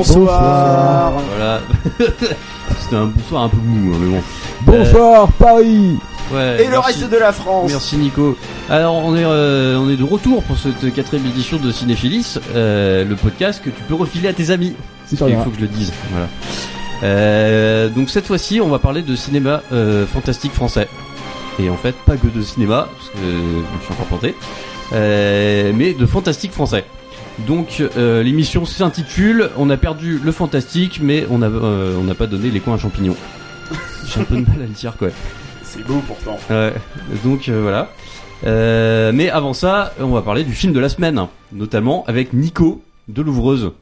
bonsoir. Bonsoir. Voilà. C'était un bonsoir un peu mou, hein, mais bon. Bonsoir Paris. Ouais. Et le reste de la France. Merci Nico. Alors on est euh, on est de retour pour cette quatrième édition de Cinéphilis, euh, le podcast que tu peux refiler à tes amis. C'est Il faut que je le dise. Voilà. Euh, donc cette fois-ci, on va parler de cinéma euh, fantastique français. Et en fait, pas que de cinéma, parce que euh, je suis encore planté, euh, mais de fantastique français. Donc euh, l'émission s'intitule On a perdu le fantastique, mais on n'a euh, on n'a pas donné les coins à champignons. J'ai un peu de mal à le dire, quoi. C'est beau pourtant. Ouais, donc euh, voilà. Euh, mais avant ça, on va parler du film de la semaine, notamment avec Nico de Louvreuse.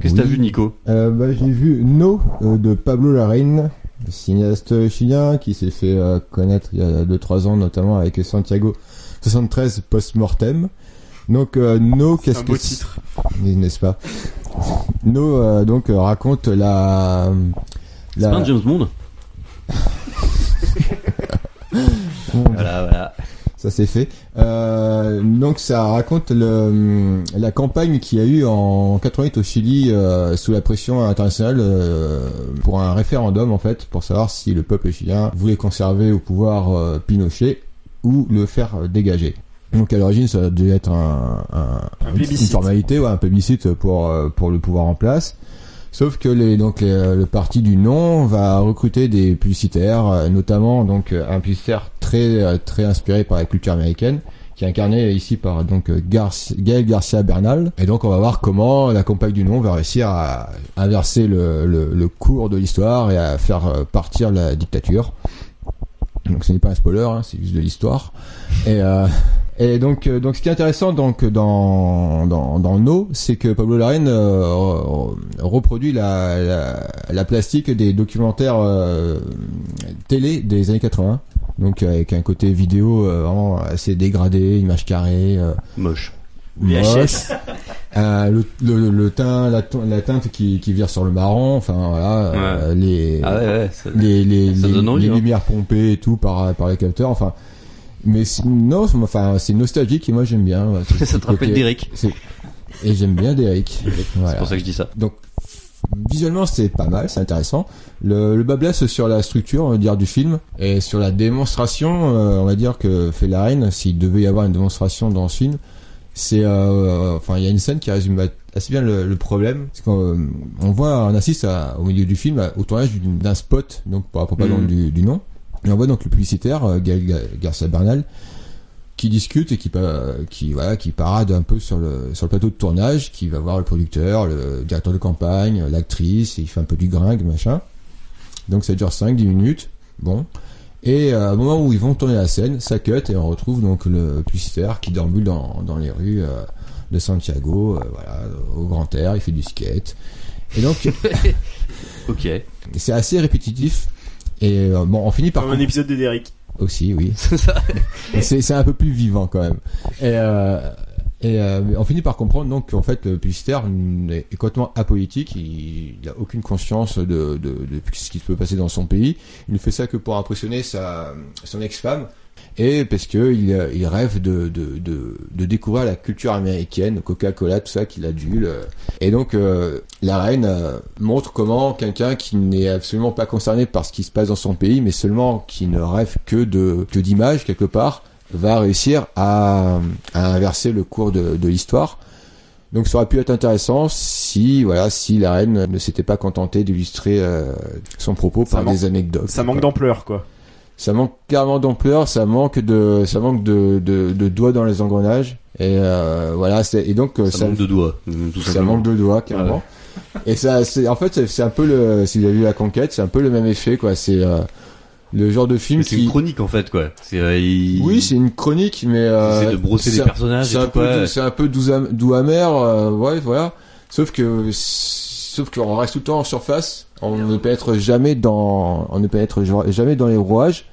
Qu'est-ce que t'as vu, Nico? Euh, bah, j'ai vu No euh, de Pablo Larraín, cinéaste chilien qui s'est fait euh, connaître il y a 2-3 ans notamment avec Santiago 73 post-mortem. Donc euh, No, C'est qu'est-ce que c'est- n'est-ce pas? No euh, donc euh, raconte la C'est la pas un James Bond? Voilà, voilà. Ça c'est fait. Euh, donc ça raconte le, la campagne qu'il y a eu en 88 au Chili euh, sous la pression internationale euh, pour un référendum en fait pour savoir si le peuple chilien voulait conserver au pouvoir euh, Pinochet ou le faire dégager. Donc à l'origine ça devait être un, un- Un une formalité, ouais, un plébiscite pour euh, pour le pouvoir en place. Sauf que les, donc les- le parti du non va recruter des publicitaires, euh, notamment donc euh, un publicitaire très euh, très inspiré par la culture américaine, qui est incarné ici par donc euh, Garci- Gaël Garcia Bernal. Et donc on va voir comment la campagne du non va réussir à inverser le, le, le cours de l'histoire et à faire euh, partir la dictature. Donc ce n'est pas un spoiler, hein, c'est juste de l'histoire. Et euh, et donc, euh, donc, ce qui est intéressant donc dans dans dans No, c'est que Pablo Larraín euh, re- reproduit la, la la plastique des documentaires euh, télé des années 80. Donc avec un côté vidéo euh, vraiment assez dégradé, image carrée, euh, Moche. moche, euh, le, le, le teint, la, teinte qui qui vire sur le marron, enfin voilà, euh, les Ah ouais, ouais. ça- les, les, Ça les, envie, les hein. lumières pompées et tout par, par les capteurs, enfin. Mais c'est- non, c'est- enfin, c'est nostalgique et moi j'aime bien. Ça te rappelle c'est- Et j'aime bien Derek. C'est pour ça que je dis ça. Donc, visuellement c'est pas mal, c'est intéressant. Le, le bas blesse sur la structure, on va dire, du film et sur la démonstration, euh, on va dire que fait la reine, s'il devait y avoir une démonstration dans ce film, c'est, euh, enfin, il y a une scène qui résume assez bien le, le problème. C'est qu'on euh, on voit, on assiste à- au milieu du film à- au tournage d'un spot, donc pour la propagande du, du nom. Et on voit donc le publicitaire, euh, Garcia Bernal, qui discute et qui, voilà, qui parade un peu sur le, sur le plateau de tournage, qui va voir le producteur, le directeur de campagne, l'actrice, il fait un peu du gringue, machin. Donc ça dure 5-10 minutes. Bon. Et euh, au moment où ils vont tourner la scène, ça cut et on retrouve donc le publicitaire qui déambule dans, dans les rues euh, de Santiago, euh, voilà, au grand air, il fait du skate. Et donc Ok. c'est assez répétitif. Et euh, bon, on finit par Comme un épisode de Derrick. aussi, oui. C'est ça. C'est un peu plus vivant quand même. Et, euh, et euh, on finit par comprendre donc qu'en fait le publicitaire est complètement apolitique, il n'a aucune conscience de, de, de ce qui peut passer dans son pays. Il ne fait ça que pour impressionner sa, son ex-femme et parce que il, il rêve de, de, de, de découvrir la culture américaine, Coca-Cola, tout ça qu'il adule. Et donc euh, la reine euh, montre comment quelqu'un qui n'est absolument pas concerné par ce qui se passe dans son pays, mais seulement qui ne rêve que de que d'images quelque part, va réussir à, à inverser le cours de, de l'histoire. Donc ça aurait pu être intéressant si voilà si la reine ne s'était pas contentée d'illustrer euh, son propos Ça par manque- des anecdotes. Ça manque d'ampleur, quoi. Ça manque carrément d'ampleur, ça manque de ça manque de, de, de doigts dans les engrenages et euh, voilà c'est et donc euh, Ça manque de doigts. euh, Tout ça manque de doigts carrément. Et ça c'est en fait c'est- c'est un peu le si vous avez vu la conquête c'est un peu le même effet quoi c'est euh, le genre de film Mais C'est qui une chronique en fait, quoi. C'est. euh, il- oui c'est une chronique mais euh, essaie de brosser c'est des personnages c'est un peu c'est un peu doux, am- doux amer euh, ouais voilà sauf que sauf qu'on reste tout le temps en surface on ne pénètre jamais dans on ne pénètre jamais dans les rouages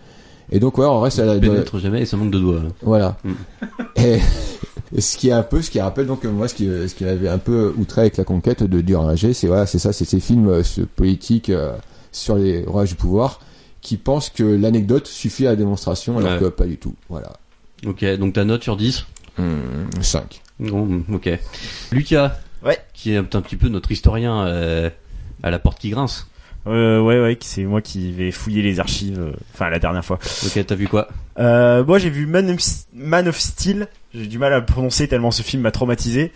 et donc ouais on reste à la, On pénètre jamais et ça manque de doigts. voilà. Mm. Et, et ce qui est un peu, ce qui rappelle donc moi, ce qui, ce qui m'avait un peu outré avec la conquête de Duringer, c'est voilà, c'est ça, c'est ces films euh, ce, politiques euh, sur les rouages du pouvoir qui pensent que l'anecdote suffit à la démonstration, alors Ouais. que pas du tout. Voilà. Ok, donc ta note sur 10 Hum, 5. Bon, ok. Lucas, Ouais. Qui est un, un petit peu notre historien euh, à la porte qui grince. Euh, ouais, ouais, c'est moi qui vais fouiller les archives. euh, Enfin, la dernière fois. Ok, t'as vu quoi? Euh, moi, j'ai vu Man of, Man of Steel. J'ai du mal à le prononcer tellement ce film m'a traumatisé.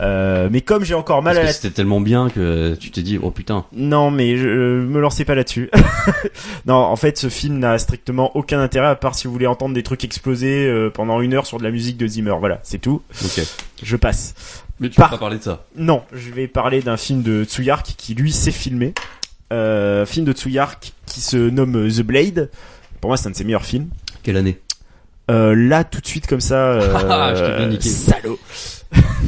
Euh, mais comme j'ai encore mal Parce à la c'était tellement bien que tu t'es dit, oh putain. Non, mais je euh, me lancez pas là-dessus. non, en fait, ce film n'a strictement aucun intérêt à part si vous voulez entendre des trucs exploser euh, pendant une heure sur de la musique de Zimmer. Voilà, c'est tout. Ok. Je passe. Mais tu Par- vas pas parler de ça. Non, je vais parler d'un film de Tsuyark qui lui sait filmer. Euh, film de Tsuyark qui se nomme The Blade. Pour moi, c'est un de ses meilleurs films. Quelle année Euh, là, tout de suite comme ça, euh, Ah, je t'ai bien niqué. salaud.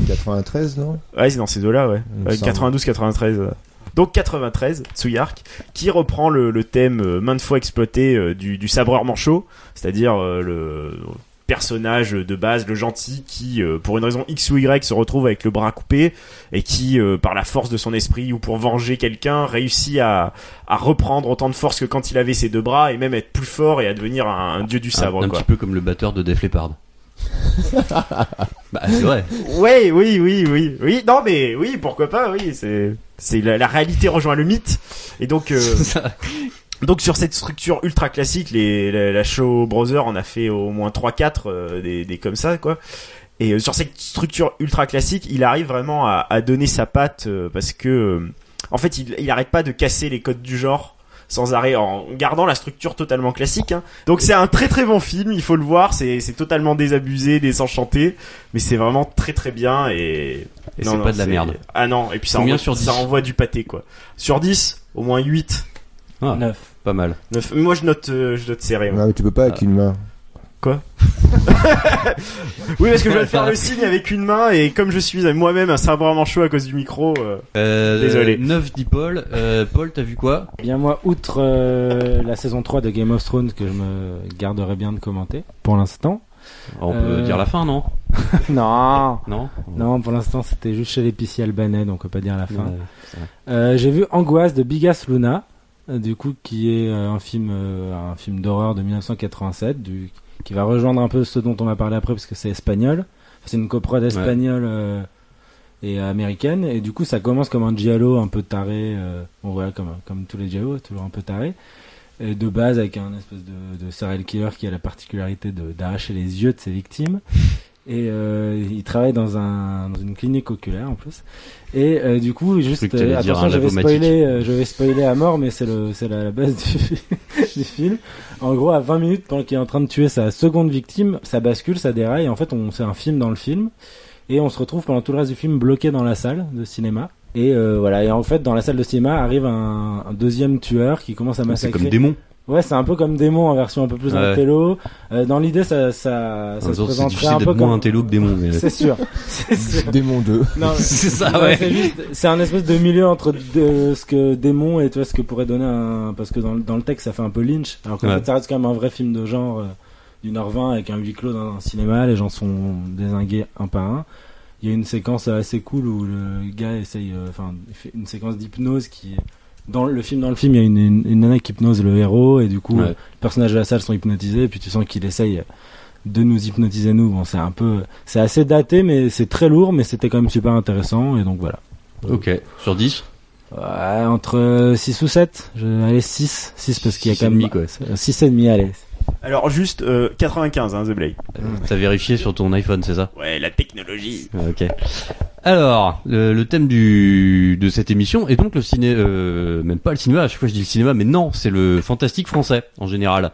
93, non Ouais, c'est dans ces eaux-là, ouais. Il me Ouais, semble. 92-93. euh. Donc 93, Tsuyark, qui reprend le, le thème euh, maintes fois exploité euh, du, du sabreur manchot, c'est-à-dire euh, le personnage de base, le gentil, qui euh, pour une raison X ou Y se retrouve avec le bras coupé et qui, euh, par la force de son esprit ou pour venger quelqu'un, réussit à, à reprendre autant de force que quand il avait ses deux bras et même être plus fort et à devenir un, un dieu du Un, sabre. un quoi. petit peu comme le batteur de Def Leppard. bah c'est vrai. Ouais, oui, oui, oui, oui. Non, mais oui, pourquoi pas, oui. C'est, c'est la, la réalité rejoint le mythe. Et donc, euh, Ça- donc sur cette structure ultra classique, les, la, la Shaw Brothers en a fait au moins 3-4 euh, des, des comme ça, quoi. Et euh, sur cette structure ultra classique, il arrive vraiment à, à donner sa patte euh, parce que, euh, en fait, il, il arrête pas de casser les codes du genre sans arrêt en gardant la structure totalement classique. hein. Donc c'est un très très bon film, il faut le voir. C'est totalement désabusé, désenchanté, mais c'est vraiment très très bien et Et c'est pas de la merde. Ah non, et puis ça envoie, sur 10? ça envoie du pâté quoi. Sur 10, au moins 8, Ah, 9. pas mal. 9. Moi je note euh, je note serré. Non, mais tu peux pas avec une main. Oui, parce que je vais te faire le signe avec une main et comme je suis moi-même un sabreur manchot à cause du micro, euh, Euh, Désolé. 9 dit Paul. Euh, Paul, t'as vu quoi? Eh Bien moi, outre euh, la saison 3 de Game of Thrones que je me garderai bien de commenter pour l'instant. On peut Euh, dire la fin, non? Non, Non? Non, pour l'instant c'était juste chez l'épicier albanais, donc on peut pas dire la fin. Euh, J'ai vu Angoisse de Bigas Luna, du coup qui est euh, un film, euh, un film d'horreur de 1987, du, qui va rejoindre un peu ce dont on va parler après parce que c'est espagnol. C'est une coprode espagnole euh, et américaine, et du coup ça commence comme un giallo un peu taré, euh, bon voilà comme comme tous les giallo, toujours un peu taré. Et de base avec un espèce de, de serial killer qui a la particularité de- d'arracher les yeux de ses victimes. Et euh, il travaille dans, un, dans une clinique oculaire en plus. Et euh, du coup, juste euh, attention, je vais spoiler, euh, je vais spoiler à mort, mais c'est le c'est la, la base du, du film. En gros, à 20 minutes pendant qu'il est en train de tuer sa seconde victime, ça bascule, ça déraille. En fait, on c'est un film dans le film, et on se retrouve pendant tout le reste du film bloqué dans la salle de cinéma. Et euh, voilà. Et en fait, dans la salle de cinéma arrive un, un deuxième tueur qui commence à C'est massacrer. comme démon. Ouais, c'est un peu comme démon en version un peu plus Ouais. intello. Euh, dans l'idée, ça ça ça se présenterait un peu d'être moins comme. intello que démon. Mais... C'est sûr. C'est sûr. Démon 2. Non, C'est ça, non, ouais. C'est juste, c'est un espèce de milieu entre de- ce que démon et tu vois ce que pourrait donner un, parce que dans, le- dans le texte ça fait un peu Lynch, alors que Ouais. ça reste quand même un vrai film de genre euh, d'une heure vingt avec un huis clos dans un cinéma, les gens sont désingués un par un. Il y a une séquence assez cool où le gars essaye, euh, enfin, il fait une séquence d'hypnose qui, dans le film, dans le film, il y a une, une, une nana qui hypnose le héros et du coup, Ouais. les personnages de la salle sont hypnotisés et puis tu sens qu'il essaye de nous hypnotiser nous. Bon, c'est un peu, c'est assez daté, mais c'est très lourd, mais c'était quand même super intéressant et donc voilà. Ok. Sur 10 Ouais, entre 6 ou 7, je, allez 6, 6 parce qu'il y a quand et même demi, quoi. 6 et demi, allez. Alors juste euh, 95 hein, The Blade. T'as vérifié sur ton iPhone, c'est ça? Ouais, la technologie. Ah, Ok. Alors, le, le thème du de cette émission est donc le ciné, euh, même pas le cinéma. À chaque fois je dis le cinéma, mais non, c'est le fantastique français en général.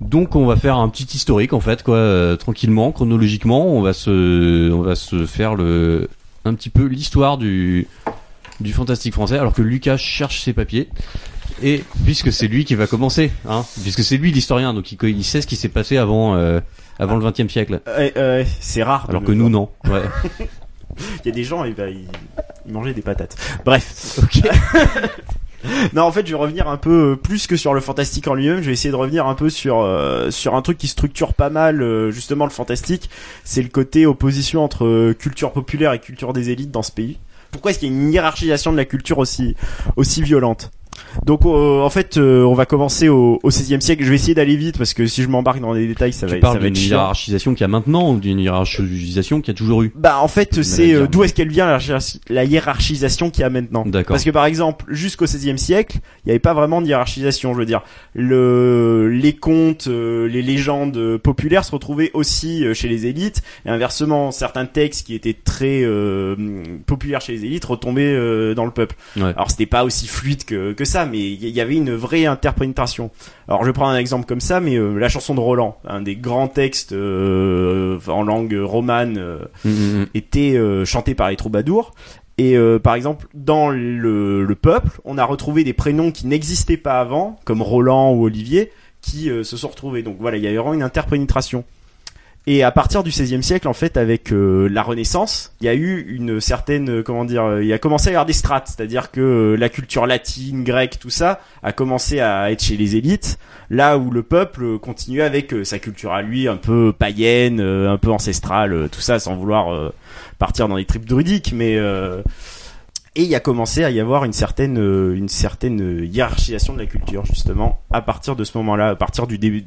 Donc on va faire un petit historique en fait, quoi, euh, tranquillement, chronologiquement. On va se, on va se faire le, un petit peu l'histoire du du fantastique français, alors que Lucas cherche ses papiers. Et puisque c'est lui qui va commencer, hein, puisque c'est lui l'historien, donc il, il sait ce qui s'est passé avant, euh, avant le XXe siècle. Ouais, ouais, c'est rare. Alors que nous non. Ouais. Il y a des gens, et ben, ils, ils mangeaient des patates. Bref. Ok. Non, en fait, je vais revenir un peu euh, plus que sur le fantastique en lui-même. Je vais essayer de revenir un peu sur euh, sur un truc qui structure pas mal euh, justement le fantastique. C'est le côté opposition entre euh, culture populaire et culture des élites dans ce pays. Pourquoi est-ce qu'il y a une hiérarchisation de la culture aussi aussi violente? Donc euh, en fait, euh, on va commencer au, au 16e siècle. Je vais essayer d'aller vite parce que si je m'embarque dans les détails, ça va, tu être- ça parles va être d'une chiant. hiérarchisation qu'il y a maintenant ou d'une hiérarchisation qu'il y a toujours eu Bah en fait, c'est euh, d'où est-ce qu'elle vient la, hiérarchi- la hiérarchisation qu'il y a maintenant. D'accord. Parce que par exemple, jusqu'au 16e siècle, il n'y avait pas vraiment de hiérarchisation. Je veux dire, le les contes, euh, les légendes populaires se retrouvaient aussi euh, chez les élites. Et inversement, certains textes qui étaient très euh, populaires chez les élites retombaient euh, dans le peuple. Ouais. Alors c'était pas aussi fluide que, que ça, mais il y avait une vraie interprétation. Alors je prends un exemple comme ça, mais euh, la chanson de Roland, un des grands textes euh, en langue romane. euh, Mm, mm, mm. était chanté par les troubadours. Et par exemple, dans le, le peuple, on a retrouvé des prénoms qui n'existaient pas avant, comme Roland ou Olivier, qui se sont retrouvés. Donc voilà, il y a vraiment une interpénétration. Et à partir du XVIe siècle, en fait, avec euh, la Renaissance, il y a eu une certaine, euh, comment dire, euh, il a commencé à y avoir des strates, c'est-à-dire que la culture latine, grecque, tout ça, a commencé à être chez les élites, là où le peuple continuait avec sa culture à lui, un peu païenne, un peu ancestrale, tout ça, sans vouloir partir dans les tripes druidiques, mais et il a commencé à y avoir une certaine une certaine hiérarchisation de la culture justement à partir de ce moment-là, à partir du début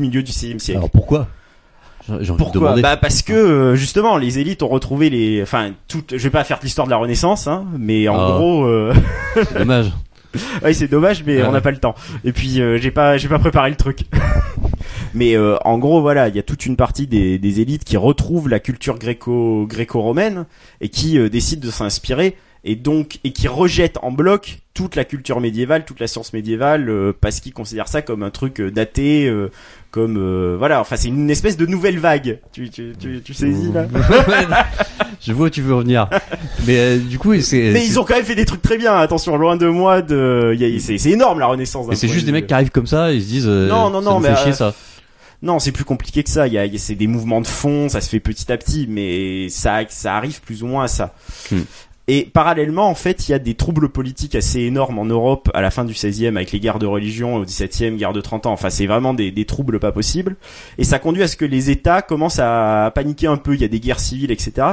milieu du XVIe siècle. Alors pourquoi J'ai j'ai envie de Pourquoi. Bah parce que euh, justement les élites ont retrouvé les, enfin toute, je vais pas faire l'histoire de la Renaissance, hein, mais en Ah. gros, euh... C'est dommage. ouais c'est dommage, mais Ouais. on n'a pas le temps. Et puis euh, j'ai pas, j'ai pas préparé le truc. mais euh, en gros voilà, il y a toute une partie des, des élites qui retrouvent la culture gréco gréco-romaine et qui euh, décident de s'inspirer et donc et qui rejettent en bloc toute la culture médiévale, toute la science médiévale euh, parce qu'ils considèrent ça comme un truc euh, daté, euh, comme euh, voilà, enfin c'est une espèce de nouvelle vague. Tu tu tu, tu saisis là Je vois où tu veux revenir. Mais euh, du coup, c'est. Mais ils ont quand même fait des trucs très bien. Attention, loin de moi de. C'est c'est énorme la Renaissance. Et c'est juste de des mecs qui arrivent comme ça, ils se disent. euh, Non, non, ça non, nous mais, fait chier ça. Non, c'est plus compliqué que ça. Il y a, il y a- c'est des mouvements de fond, ça se fait petit à petit, mais ça, ça arrive plus ou moins à ça. Hmm. Et parallèlement, en fait, il y a des troubles politiques assez énormes en Europe à la fin du 16e avec les guerres de religion, au 17e, guerre de 30 ans. Enfin, c'est vraiment des, troubles pas possibles. Et ça conduit à ce que les États commencent à paniquer un peu. Il y a des guerres civiles, etc.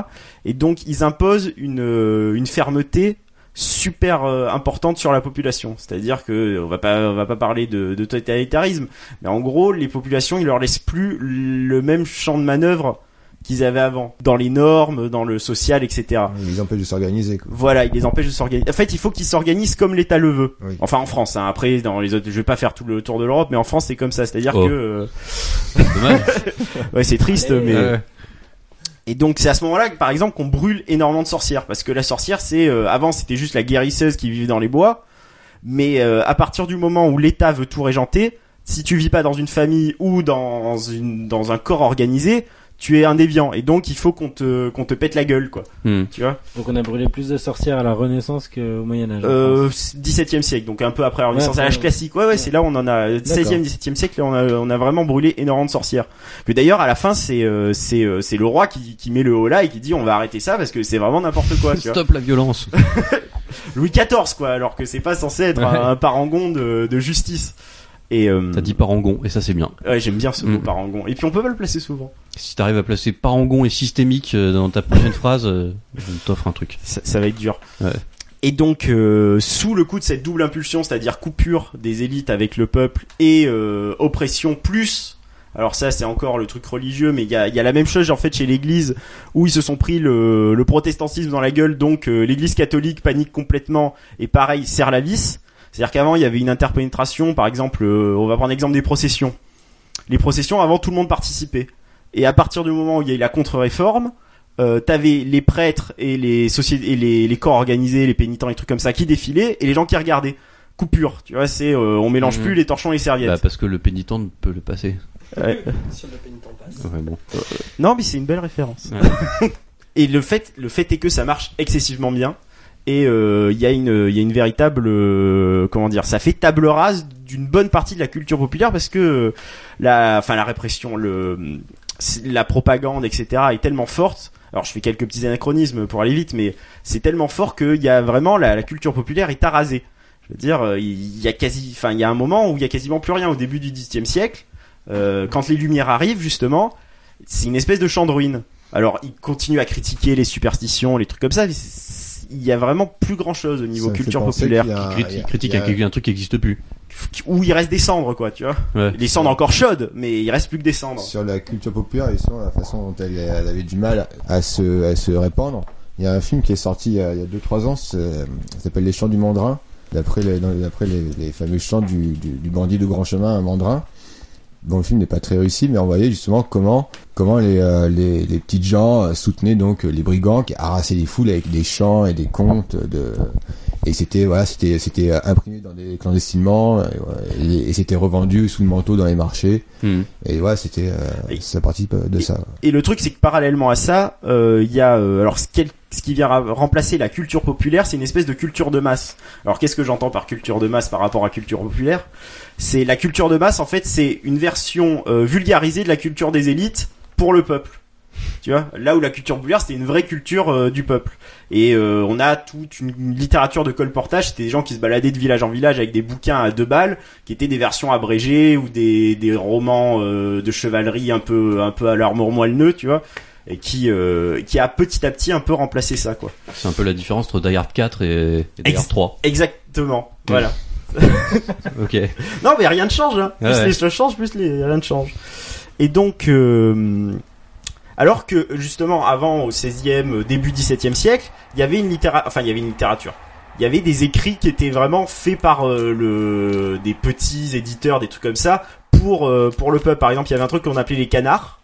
Et donc, ils imposent une, euh, une fermeté super euh, importante sur la population. C'est-à-dire que on va pas on va pas parler de, de totalitarisme, mais en gros, les populations, ils leur laissent plus le même champ de manœuvre qu'ils avaient avant, dans les normes, dans le social, etc. Ils les empêchent de s'organiser. quoi. Voilà, ils les empêchent de s'organiser. En fait, il faut qu'ils s'organisent comme l'État le veut. Oui. Enfin, en France. Hein. Après, dans les autres, je vais pas faire tout le tour de l'Europe, mais en France, c'est comme ça. C'est-à-dire Oh. que, euh, ouais, c'est triste, Allez. mais. Et donc c'est à ce moment-là, que, par exemple, qu'on brûle énormément de sorcières, parce que la sorcière, c'est euh, avant c'était juste la guérisseuse qui vivait dans les bois, mais euh, à partir du moment où l'État veut tout régenter, si tu vis pas dans une famille ou dans une dans un corps organisé, tu es un déviant, et donc il faut qu'on te qu'on te pète la gueule, quoi. Hmm. Tu vois Donc on a brûlé plus de sorcières à la Renaissance qu'au Moyen Âge. euh, France. 17e siècle, donc un peu après la Renaissance, Ouais, à l'âge ouais. classique. Ouais, ouais, c'est là où on en a 16e, 17e siècle, là, on a on a vraiment brûlé énormément de sorcières. Que d'ailleurs à la fin c'est euh, c'est euh, c'est le roi qui qui met le haut là et qui dit on va arrêter ça parce que c'est vraiment n'importe quoi. tu vois. Stop la violence. Louis XIV quoi, alors que c'est pas censé être Ouais. un, un parangon de, de justice. Et euh, T'as dit parangon, et ça c'est bien. ouais, j'aime bien ce mot Mm. parangon. Et puis on peut pas le placer souvent. Si t'arrives à placer parangon et systémique euh, dans ta prochaine phrase, euh, je t'offre un truc. Ça, ça va être dur. Ouais. Et donc, euh, sous le coup de cette double impulsion, c'est-à-dire coupure des élites avec le peuple et euh, oppression plus, alors ça c'est encore le truc religieux, mais il y a, il y a la même chose en fait chez l'Église où ils se sont pris le, le protestantisme dans la gueule, donc euh, l'Église catholique panique complètement et pareil serre la vis. C'est-à-dire qu'avant il y avait une interpénétration, par exemple, euh, on va prendre l'exemple des processions. Les processions avant tout le monde participait. Et à partir du moment où il y a eu la contre-réforme, euh, t'avais les prêtres et les sociétés et les, les corps organisés, les pénitents et trucs comme ça qui défilaient et les gens qui regardaient. Coupure, tu vois, c'est euh, on mélange Mhm. plus les torchons et les Bah, serviettes. parce que le pénitent ne peut le passer. Ouais. Si le pénitent passe. Ouais, bon. Non, mais c'est une belle référence. Ouais. Et le fait, le fait est que ça marche excessivement bien. Et euh, il y a une, il y a une véritable, euh, comment dire, ça fait table rase d'une bonne partie de la culture populaire parce que euh, la, enfin la répression, le, la propagande, etc. est tellement forte. Alors je fais quelques petits anachronismes pour aller vite, mais c'est tellement fort qu'il y a vraiment la, la culture populaire est arasée. Je veux dire, euh, il y a quasi, enfin il y a un moment où il y a quasiment plus rien au début du XVe siècle. Euh, quand les Lumières arrivent justement, c'est une espèce de champ de ruines. Alors, il continue à critiquer les superstitions, les trucs comme ça, mais il y a vraiment plus grand chose au niveau Ça culture populaire a- Critique, il y a- critique il y a- à quelque- un truc qui n'existe plus. Où il reste des cendres quoi, tu vois. Ouais. Les cendres encore chaudes, mais il reste plus que des cendres. Sur la culture populaire et sur la façon dont elle, elle avait du mal à se, à se répandre. Il y a un film qui est sorti il y a 2-3 ans, ça s'appelle Les Chants du Mandrin, d'après les, dans- d'après les, les fameux chants du, du, du bandit de grand chemin, un mandrin. Bon, le film n'est pas très réussi, mais on voyait justement comment, comment les, euh, les, les petites gens euh, soutenaient donc euh, les brigands qui harassaient les foules avec des chants et des contes de, et c'était voilà c'était c'était euh, imprimé dans des clandestinement euh, et, et- et c'était revendu sous le manteau dans les marchés Hmm. et ouais, c'était, euh, ça participe de ça. Et le truc, c'est que parallèlement à ça, euh, il y a euh, alors ce, quel- ce qui vient remplacer la culture populaire, c'est une espèce de culture de masse. Alors qu'est-ce que j'entends par culture de masse par rapport à culture populaire? C'est la culture de masse. En fait, c'est une version euh, vulgarisée de la culture des élites pour le peuple. Tu vois, là où la culture populaire c'était une vraie culture euh, du peuple. Et euh, on a toute une littérature de colportage. C'était des gens qui se baladaient de village en village avec des bouquins à deux balles, qui étaient des versions abrégées ou des, des romans euh, de chevalerie un peu un peu à l'armure moelleux, tu vois, et qui euh, qui a petit à petit un peu remplacé ça, quoi. C'est un peu la différence entre Die Hard 4 et, et Die Hard 3. Exactement. Voilà. Ok. Non, mais rien ne change. Hein. Plus ouais. les choses changent, plus les rien ne change. Et donc, euh, alors que justement avant au 16e, euh, début 17e siècle, il y avait une littérature, enfin il y avait une littérature. Il y avait des écrits qui étaient vraiment faits par euh, le des petits éditeurs, des trucs comme ça pour euh, pour le peuple. Par exemple, il y avait un truc qu'on appelait les canards.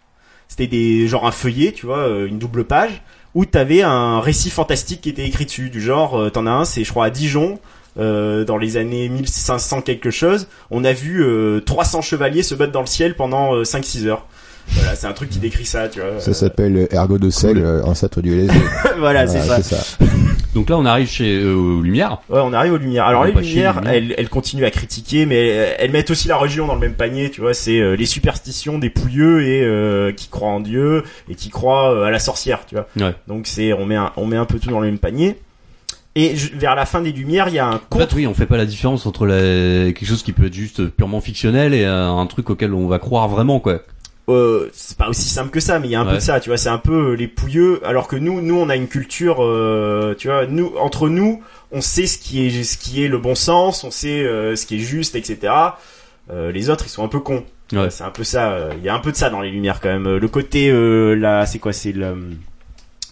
C'était des genre un feuillet, tu vois, une double page où t'avais un récit fantastique qui était écrit dessus, du genre, t'en as un, c'est je crois à Dijon, euh, dans les années 1500 quelque chose, on a vu euh, 300 chevaliers se battre dans le ciel pendant euh, 5-6 heures. Voilà, c'est un truc qui décrit ça, tu vois. Ça s'appelle Ergo de sel, euh, ancêtre du LSD. voilà, c'est ça. Donc là, on arrive chez euh, aux Lumières. Ouais, on arrive aux Lumières. Alors On les Lumières, Lumières. elles, elles continuent à critiquer, mais elles, elles mettent aussi la religion dans le même panier, tu vois. C'est euh, les superstitions des pouilleux et euh, qui croient en Dieu et qui croient euh, à la sorcière, tu vois. Ouais. Donc c'est, on met un, on met un peu tout dans le même panier. Et je- vers la fin des Lumières, il y a un En contre. fait, oui, on fait pas la différence entre la... quelque chose qui peut être juste purement fictionnel et euh, un truc auquel on va croire vraiment, quoi. Euh, c'est pas aussi simple que ça, mais il y a un peu de ça, tu vois. C'est un peu euh, les pouilleux, alors que nous, nous, on a une culture, euh, tu vois. Nous, entre nous, on sait ce qui est, ce qui est le bon sens, on sait euh, ce qui est juste, etc. Euh, les autres, ils sont un peu cons. Ouais. C'est un peu ça. euh, Il y a un peu de ça dans les lumières quand même. Le côté euh, là, c'est quoi C'est le,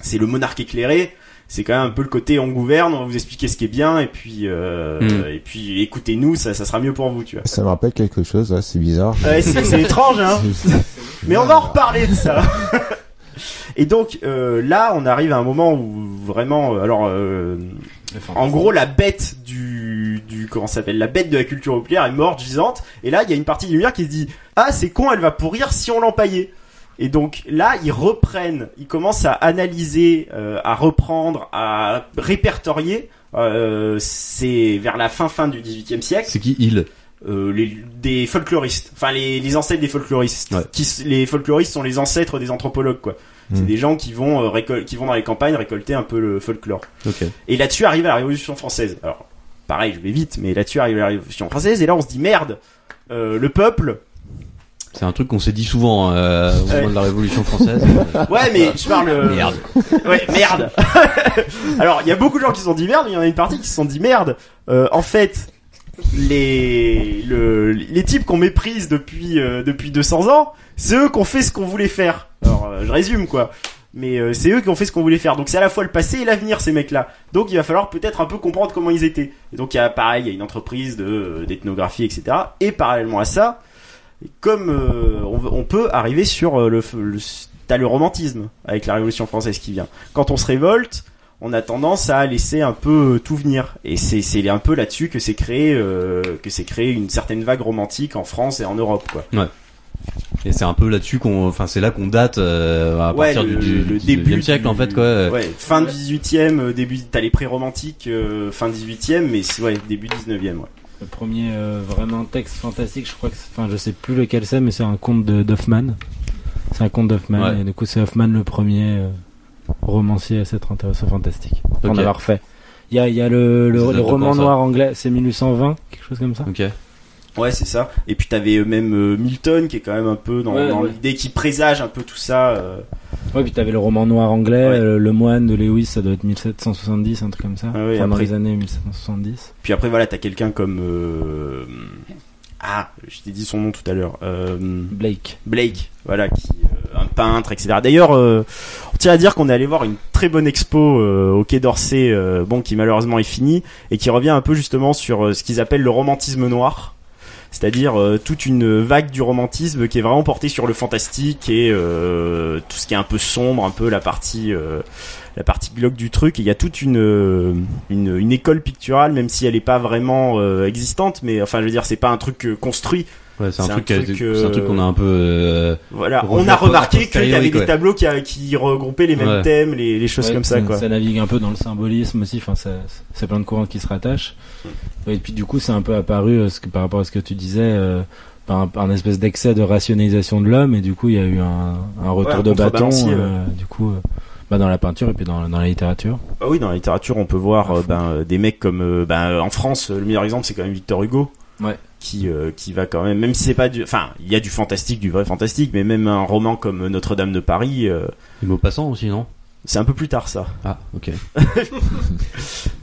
c'est le monarque éclairé. C'est quand même un peu le côté on gouverne, on va vous expliquer ce qui est bien et puis euh, Mm. et puis écoutez-nous, ça, ça sera mieux pour vous, tu vois. Ça me rappelle quelque chose, là, c'est bizarre. Ouais, c'est c'est étrange, hein. Mais on va en reparler de ça. Et donc euh, là, on arrive à un moment où vraiment, euh, alors, euh, en gros, la bête du, du comment ça s'appelle, la bête de la culture populaire est morte, gisante. Et là, il y a une partie du lumière qui se dit, ah, c'est con, elle va pourrir si on l'empaillait. Et donc là, ils reprennent, ils commencent à analyser, euh, à reprendre, à répertorier. Euh, c'est vers la fin fin du XVIIIe siècle C'est qui il euh, les, des folkloristes, enfin les, les ancêtres des folkloristes. Ouais. Qui, les folkloristes sont les ancêtres des anthropologues, quoi. C'est Mm. des gens qui vont qui vont dans les campagnes récolter un peu le folklore. Ok. Et là-dessus arrive la Révolution française. Alors, pareil, je vais vite, mais là-dessus arrive la Révolution française. Et là, on se dit merde, le peuple. C'est un truc qu'on s'est dit souvent euh, au moment de la Révolution française. Ouais, mais je parle. euh, Merde. Ouais, merde. Alors, il y a beaucoup de gens qui se sont dit merde, mais il y en a une partie qui se sont dit merde. Euh, en fait, les le, les types qu'on méprise depuis depuis 200 ans, c'est eux qui ont fait ce qu'on voulait faire. Alors, je résume quoi. Mais c'est eux qui ont fait ce qu'on voulait faire. Donc c'est à la fois le passé et l'avenir ces mecs-là. Donc il va falloir peut-être un peu comprendre comment ils étaient. Et donc il y a pareil, il y a une entreprise de d'ethnographie, etc. Et parallèlement à ça, comme euh, on, peut arriver sur euh, le, le t'as le romantisme avec la Révolution française qui vient. Quand on se révolte, on a tendance à laisser un peu euh, tout venir. Et c'est c'est un peu là-dessus que s'est créé euh, que s'est créé une certaine vague romantique en France et en Europe, quoi. Et c'est un peu là-dessus qu'on, enfin, c'est là qu'on date euh, à Ouais, partir le- du, du, le début 19e siècle du- en fait quoi. Ouais, fin 18e, euh, début t'as les pré-romantiques, euh, fin 18e, mais c'est- ouais, début 19e, ouais. Le premier euh, vraiment texte fantastique, je crois que, c'est- enfin, je sais plus lequel c'est, mais c'est un conte de d'Hoffman. C'est un conte d'Hoffman, Ouais. et du coup c'est Hoffman le premier euh, romancier à s'être intéressant fantastique. Pour en avoir fait. Il y a, il y a le, le, roman noir anglais, c'est 1820, quelque chose comme ça. Ok. Ouais, c'est ça. Et puis t'avais euh, même euh, Milton qui est quand même un peu dans, Ouais, dans ouais. l'idée qui présage un peu tout ça. Ouais, puis t'avais le roman noir anglais, Ouais. euh, Le Moine de Lewis, ça doit être 1770, un truc comme ça. Ah oui, Enfin, dans après- les années 1770. Puis après, voilà, t'as quelqu'un comme. euh, Ah, je t'ai dit son nom tout à l'heure. Euh, Blake. Blake, voilà, qui euh, un peintre, etc. D'ailleurs, on tient à dire qu'on est allé voir une très bonne expo au Quai d'Orsay, bon, qui malheureusement est finie et qui revient un peu justement sur ce qu'ils appellent le romantisme noir. C'est-à-dire euh, toute une vague du romantisme qui est vraiment portée sur le fantastique et euh, tout ce qui est un peu sombre, un peu la partie euh, la partie glauque du truc. Et il y a toute une, euh, une une école picturale, même si elle est pas vraiment existante, mais enfin je veux dire c'est pas un truc construit. Ouais, c'est un truc, qui a été- truc, c'est un truc euh, qu'on a un peu. euh, Voilà, on a remarqué qu'il y avait des ouais. tableaux qui, qui regroupaient les mêmes Ouais. thèmes, les, les choses Ouais, comme ça, quoi. Ça navigue un peu dans le symbolisme aussi. Enfin, ça, c'est plein de courants qui se rattachent. Et puis du coup, c'est un peu apparu euh, ce que, par rapport à ce que tu disais, euh, par un, par un espèce d'excès de rationalisation de l'homme. Et du coup, il y a eu un, un retour un de bâton. du coup, euh, bah, dans la peinture et puis dans, dans la littérature. Ah oui, dans la littérature, on peut voir euh, ben, euh, des mecs comme, euh, ben, en France, euh, le meilleur exemple, c'est quand même Victor Hugo. Ouais. Qui, euh, qui va quand même, même si c'est pas du, enfin, il y a du fantastique, du vrai fantastique, mais même un roman comme Notre-Dame de Paris, euh, Les mots passants aussi, non? c'est un peu plus tard, ça. Ah, ok.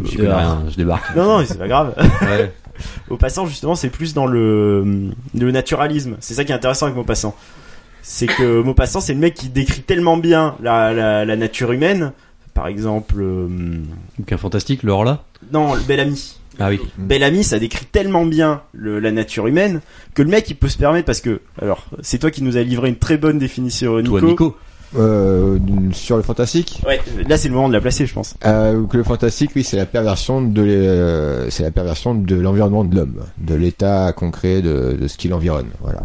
je rien, je débarque. Non, non, c'est pas grave. Ouais. Au passant, justement, c'est plus dans le, le naturalisme. C'est ça qui est intéressant avec Maupassant. C'est que Maupassant, c'est le mec qui décrit tellement bien la, la, la nature humaine. Par exemple, euh, Bouquin fantastique, l'or là? Non, le bel ami. Ah oui. Bel ami, ça décrit tellement bien le, la nature humaine que le mec, il peut se permettre parce que, alors, c'est toi qui nous as livré une très bonne définition, Nico. Toi, Nico. Euh, sur le fantastique? Ouais, là, c'est le moment de la placer, je pense. euh, que le fantastique, oui, c'est la perversion de euh, c'est la perversion de l'environnement de l'homme, de l'état concret de, de ce qui l'environne. Voilà.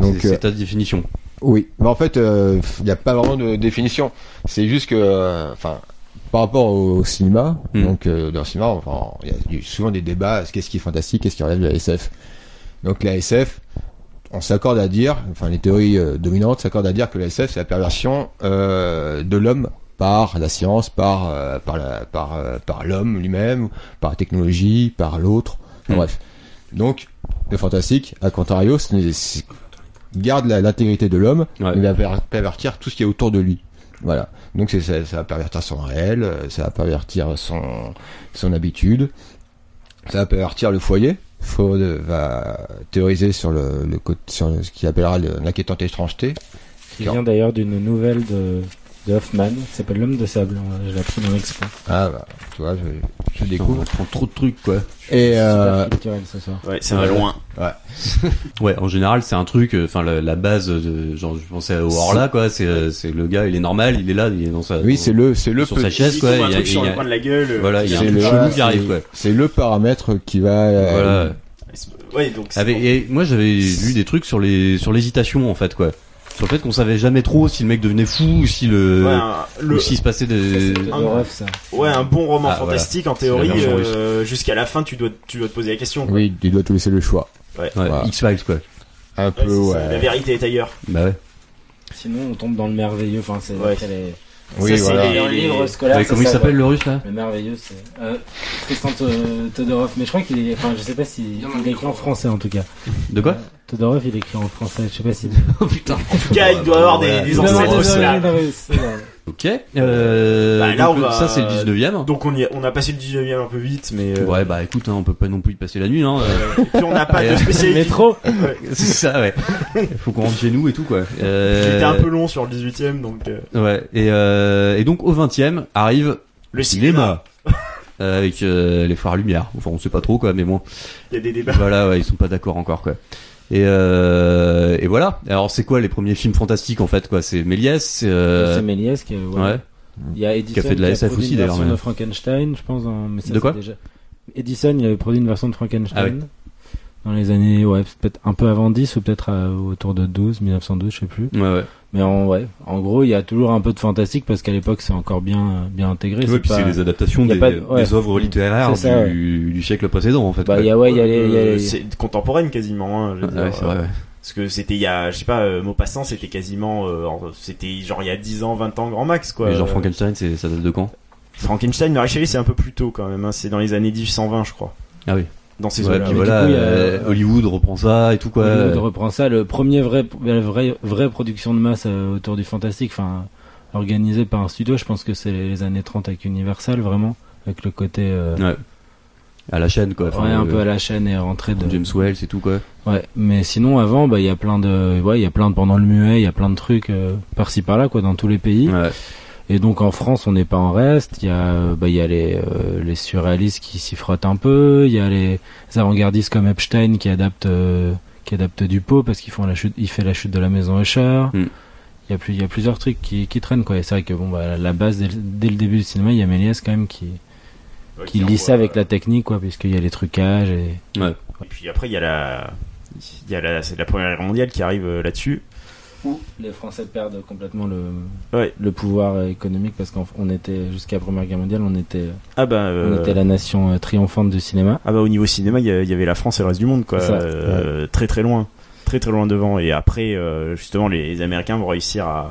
Donc C'est- euh, c'est ta définition. oui, mais en fait, il n'y a pas vraiment de définition. C'est juste que, euh, enfin, par rapport au, cinéma, Hmm. donc euh, dans le cinéma, enfin, il y, a- souvent des débats. Qu'est-ce qui est fantastique, qu'est-ce qui relève de la SF Donc la SF, on s'accorde à dire, enfin les théories euh, dominantes s'accordent à dire que la SF c'est la perversion euh, de l'homme par la science, par par la, par par l'homme lui-même, par la technologie, par l'autre. Enfin, Hmm. Bref. Donc le fantastique, à contrario, garde l'intégrité de l'homme, Ouais. il va per- pervertir tout ce qui est autour de lui. Voilà. Donc ça, ça va pervertir son réel, euh, ça va pervertir son son habitude, ça va pervertir le foyer. Freud va théoriser sur le, le sur ce qu'il appellera le- l'inquiétante étrangeté. Qui vient d'ailleurs d'une nouvelle de, de Hoffman, qui s'appelle L'homme de sable. Je l'ai appris dans l'expo. Ah bah, tu vois, je, je On découvre. prend trop de trucs, quoi. Et euh, culturel ce soir. Ouais, ça va Ouais. loin. Ouais, en général, c'est un truc. euh, Enfin, la, la base, de, genre, je pensais au Horla, quoi. C'est, euh, c'est le gars, il est normal, il est là, il est dans sa. oui, c'est le c'est le sur petit- sa chaise, quoi. un il y a- truc sur le coin de la gueule. euh, Voilà, il y a un c'est truc le- chelou qui arrive, c'est- quoi. C'est le paramètre qui va. euh, Voilà. Ouais, donc c'est Avec, bon. et moi, j'avais lu des trucs sur les, sur l'hésitation, en fait, quoi. Sur le fait qu'on savait jamais trop si le mec devenait fou ou si le, Ouais, un, le- ou s'il se passait des. C'est Todorov, ça. ouais, un bon roman Ah, voilà. fantastique, en théorie, euh, jusqu'à la fin, tu dois, tu dois te poser la question. quoi. Oui, il doit te laisser le choix. Ouais, Voilà. X-Files, quoi. Un Ouais, peu, ça. ouais. La vérité est ailleurs. Bah ouais. Sinon, on tombe dans le merveilleux. Enfin, c'est Ouais. les, Oui, Ça, c'est voilà. les-. Ouais, comment il s'appelle ouais. le russe, là? Le merveilleux, c'est euh, Tristan To- Todorov. Mais je crois qu'il est. Enfin, je sais pas si il est écrit en français en tout cas. De quoi? Todorov, il est écrit en français. Je sais pas si. Oh putain. En tout cas, il doit avoir des, des ancêtres slaves. Ok. Euh, Bah, là, donc, on va- Ça, c'est le 19ème. Donc on, y a, on a passé le 19ème un peu vite, mais euh, Ouais, bah écoute, hein, on peut pas non plus y passer la nuit, hein. euh, et puis on n'a pas de euh, spécialité. métro. c'est ça, ouais. Faut qu'on rentre chez nous et tout, quoi. Euh, J'étais un peu long sur le 18ème, donc euh, Ouais. Et, euh, et donc au 20ème arrive le cinéma. cinéma. Avec euh, les frères Lumière. Enfin, on sait pas trop, quoi, mais bon. Il y a des débats. Voilà, ouais, ils sont pas d'accord encore, quoi. Et, euh, et voilà. Alors, c'est quoi les premiers films fantastiques, en fait, quoi? C'est Méliès, c'est, euh, Méliès qui. Ouais. ouais. Il y a Edison Qui a fait de la SF aussi, une d'ailleurs, version mais- de Frankenstein, je pense. hein, mais ça, De quoi? déjà... Edison, il avait produit une version de Frankenstein. Ah Dans les années, ouais, peut-être un peu avant 10 ou peut-être à- autour de 12, 1912, je sais plus. Ouais, ouais. Mais en, ouais, en gros, il y a toujours un peu de fantastique parce qu'à l'époque, c'est encore bien, bien intégré. Ouais, puis pas- c'est les adaptations des, pas de- ouais. des œuvres littéraires ça, du, du siècle précédent, en fait. Bah, y a, ouais, il y a les, il y a Euh, les- c'est contemporaine quasiment. Hein, je veux Ouais, dire, c'est vrai, euh, ouais. Parce que c'était il y a, je sais pas, euh, Maupassant, c'était quasiment, euh, c'était genre il y a 10 ans, 20 ans grand max quoi. Mais genre Euh, Frankenstein, c'est, ça date de quand? Frankenstein, Mary Shelley, c'est un peu plus tôt quand même. Hein, c'est dans les années 1820, je crois. Ah oui. Dans ces du voilà, coup, y a- euh, Hollywood reprend ça et tout, quoi. Hollywood reprend ça, le premier vrai, la vraie, production de masse euh, autour du fantastique. Enfin, organisé par un studio. Je pense que c'est les années 30 avec Universal, vraiment, avec le côté euh, Ouais. À la chaîne, quoi. Enfin, ouais, un euh, peu à la chaîne et rentrée de. James Wells et tout, quoi. Ouais, mais sinon avant, bah il y a plein de, ouais, il y a plein de pendant le muet, il y a plein de trucs euh, par-ci par-là, quoi, dans tous les pays. Ouais. Et donc en France, on n'est pas en reste. Il y a, euh, bah, il y a les, euh, les surréalistes qui s'y frottent un peu. Il y a les avant-gardistes comme Epstein qui adaptent, euh, qui adaptent Dupont parce qu'ils font la chute, il fait la chute de la maison Usher. Mm. Il y a plus, il y a plusieurs trucs qui, qui traînent quoi. Et c'est vrai que bon, bah, la base dès, le- dès le début du cinéma, il y a Méliès quand même qui, qui lit ça avec la technique quoi, puisqu'il y a les trucages et. Ouais. Et puis après, il y a la, il y a la, c'est la première guerre mondiale qui arrive euh, là-dessus. Les Français perdent complètement le, Ouais. le pouvoir économique parce qu'on était jusqu'à la Première Guerre mondiale, on était, Ah bah, on euh, était la nation euh, triomphante du cinéma. ah bah au niveau cinéma, il y, avait la France et le reste du monde, quoi. Euh, Très très loin, très très loin devant. Et après, euh, justement, les, Américains vont réussir à,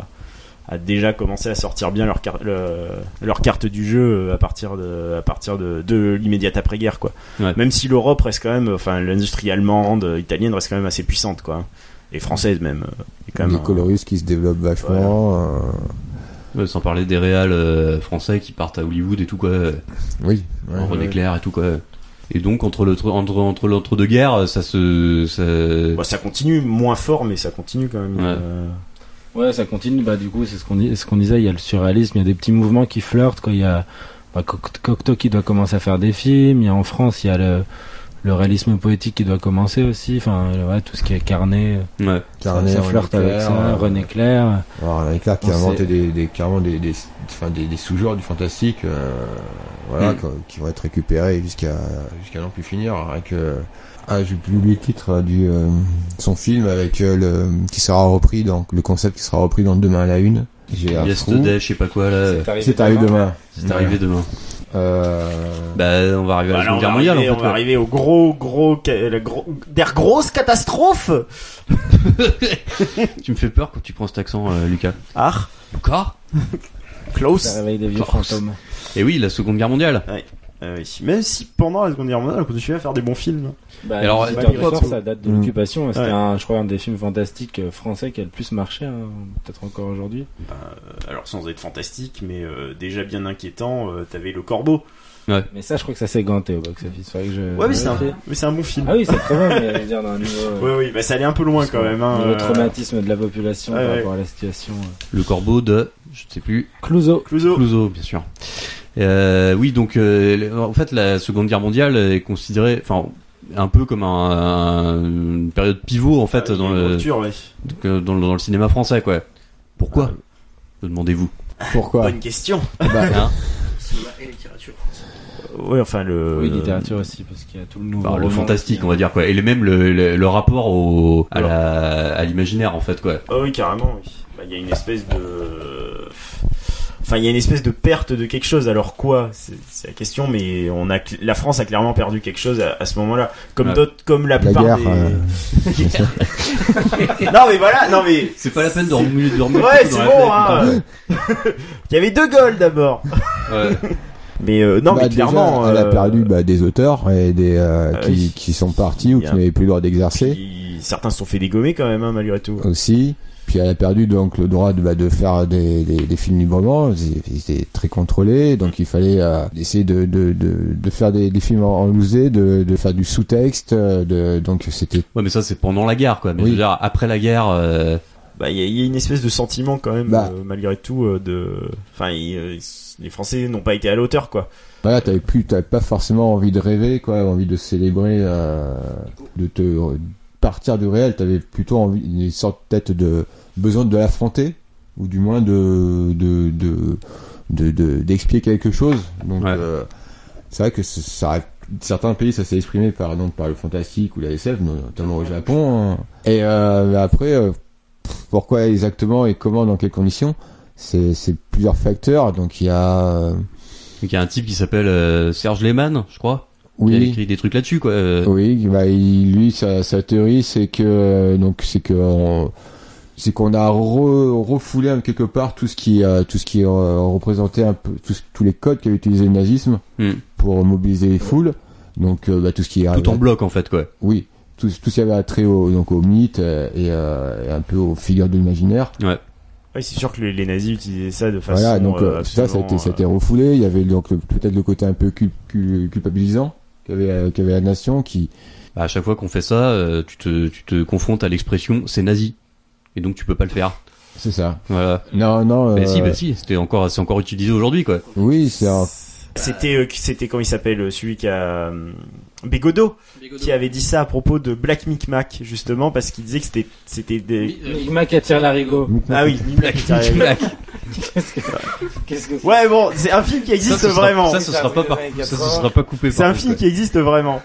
déjà commencer à sortir bien leur, car- le- leur carte du jeu à partir de, à partir de, de l'immédiate après-guerre, quoi. Ouais. Même si l'Europe reste quand même, enfin, l'industrie allemande, italienne reste quand même assez puissante, quoi. Et française même. euh, est quand même un- coloristes qui se développent vachement. euh, Ouais, sans parler des réals euh, français qui partent à Hollywood et tout, quoi. oui. ouais, René ouais. Clair et tout, quoi. Et donc, entre le, entre, entre l'entre-deux-guerres, ça se, ça, Bah, ça continue moins fort, mais ça continue quand même. Ouais. euh, Ouais, ça continue. Bah, du coup, c'est ce qu'on dit, ce qu'on disait. Il y a le surréalisme, il y a des petits mouvements qui flirtent. Quoi. Il y a bah, Coc- Cocteau qui doit commencer à faire des films. Il y a en France, il y a le, le réalisme poétique qui doit commencer aussi. Enfin, ouais, tout ce qui est carnet, ouais. ça, Carnet, ça René flirte avec Clair, ça. euh, René Clair. Alors, René Clair qui a inventé des, des, carrément des, des, enfin, des, des sous-genres du fantastique, euh, voilà, Mm. quoi, qui vont être récupérés jusqu'à, jusqu'à n'en plus finir. Avec, euh, ah, j'ai plus oublié le titre euh, du, euh, son film avec euh, le, qui sera repris, donc le concept qui sera repris dans Demain à la une. J'ai un trou. Yesterday, je sais pas quoi, là. C'est arrivé demain. C'est arrivé demain. Euh, Bah, on va arriver à Bah, la là, Seconde on, Guerre va mondiale, arriver, en on fait. va ouais. arriver au gros, gros, la gros, der grosses catastrophes. Tu me fais peur quand tu prends cet accent, euh, Lucas. Ah, Lucas? Ça Klaus. réveille des vieux fantômes. Et oui, la Seconde Guerre mondiale. Euh, oui. Même si pendant la Seconde Guerre mondiale, on continue à faire des bons films. Bah, Alors, trop ça date de Mm. l'occupation. C'était Ouais. un, je crois, un des films fantastiques euh, français qui a le plus marché, hein, peut-être encore aujourd'hui. Euh, alors sans être fantastique, mais euh, déjà bien inquiétant, euh, t'avais le Corbeau. Mais ça, je crois que ça s'est ganté au box-office. Je. Ouais, mais c'est un, mais c'est un bon film. Ah oui, c'est très bon, mais dire, dans un niveau. euh, Ouais, oui, bah ça allait un peu loin quand même. Hein, Le euh, traumatisme de la population Ouais, par ouais. rapport à la situation. euh. Le corbeau de, je sais plus, Clouseau. Clouseau. Clouseau, bien sûr. Euh, oui, donc euh, en fait, la Seconde Guerre mondiale est considérée, enfin, un peu comme un, un- une période pivot en fait Ah, il y a dans, une le, rupture, ouais. donc, euh, dans, le- dans le cinéma français, quoi. Pourquoi? Me demandez-vous? pourquoi? Bonne question. Bah, Hein? Ouais, enfin le. Oui, littérature aussi, parce qu'il y a tout le nouveau. Enfin, le fantastique, on va dire quoi. Et même le, le, le rapport au à l'imaginaire en fait quoi. Ah oui, carrément. oui. Bah, Il y a une espèce de. Enfin, il y a une espèce de perte de quelque chose. Alors quoi C'est la question, mais on a la France a clairement perdu quelque chose à, à ce moment-là, comme Ouais. d'autres, comme la la plupart guerre, des. euh, non mais voilà, non mais. C'est pas la peine de remuer de remuer Ouais, c'est bon. Hein. il y avait deux goals d'abord. Ouais. Mais euh, non, bah, mais déjà, clairement. elle a euh, perdu bah, des auteurs et des euh, Ah qui, oui. qui sont partis ou qui n'avaient plus le droit d'exercer certains se sont fait dégommer quand même, hein, malgré tout. aussi. Puis elle a perdu donc le droit de, bah, de faire des, des, des films librement. Étaient très contrôlés, donc il fallait euh, essayer de, de, de, de faire des, des films en, en loosé, de, de faire du sous-texte. euh, De, donc c'était Ouais, mais ça c'est pendant la guerre quoi. Mais Oui. je veux dire, après la guerre, euh, Bah, il y, a- il y a une espèce de sentiment quand même, Bah. euh, malgré tout, euh, de. Enfin, euh, les Français n'ont pas été à la hauteur, quoi. voilà, t'avais plus, t'avais pas forcément envie de rêver, quoi, envie de célébrer, euh, de te euh, partir du réel. T'avais plutôt envie, une sorte peut-être de besoin de l'affronter ou du moins de de de de quelque chose. Donc Ouais. euh, c'est vrai que ça certains pays ça s'est exprimé par par le fantastique ou la SF, notamment au Japon. hein. Et euh, après, euh, pourquoi exactement et comment, dans quelles conditions C'est c'est plusieurs facteurs. Donc il y a il y a un type qui s'appelle Serge Lehmann, je crois. Oui. Il a écrit des trucs là-dessus quoi. Euh, Oui, bah, il- lui, sa, sa théorie, c'est que euh, donc c'est que on- c'est qu'on a re- refoulé un- quelque part tout ce qui euh, tout ce qui euh, représentait un peu tous tous les codes qu'avait utilisé le nazisme Hmm. pour mobiliser les foules. Donc euh, bah, tout ce qui est Tout en bloc en fait quoi. oui, tout, tout ce qui avait attrait au donc au mythe euh, et, euh, et un peu aux figures de l'imaginaire. Ouais. Ouais, c'est sûr que les, les nazis utilisaient ça de façon. Voilà, donc euh, euh, ça, ça a été, absolument, ça a été euh, refoulé. Il y avait donc peut-être le côté un peu cul- cul- culpabilisant qu'avait euh, qu'avait la nation qui. À chaque fois qu'on fait ça, euh, tu te, tu te confrontes à l'expression c'est nazi. Et donc tu peux pas le faire. C'est ça. Voilà. Non, non. Bah euh, si, bah si, c'était encore, c'est encore utilisé aujourd'hui, quoi. Oui, c'est un- C'était, euh, c'était comment il s'appelle, euh, celui qui a euh, Bégodeau, qui avait dit ça à propos de Black Micmac justement parce qu'il disait que c'était, c'était des. Micmac attire l'arigot. Ah oui, Micmac. Qu'est-ce que qu'est-ce que c'est Ouais bon, c'est un film qui existe Ça, ce sera- vraiment. Ça, ce sera pas, par- ça, ce 80. sera pas coupé. C'est par un contre, film quoi. qui existe vraiment.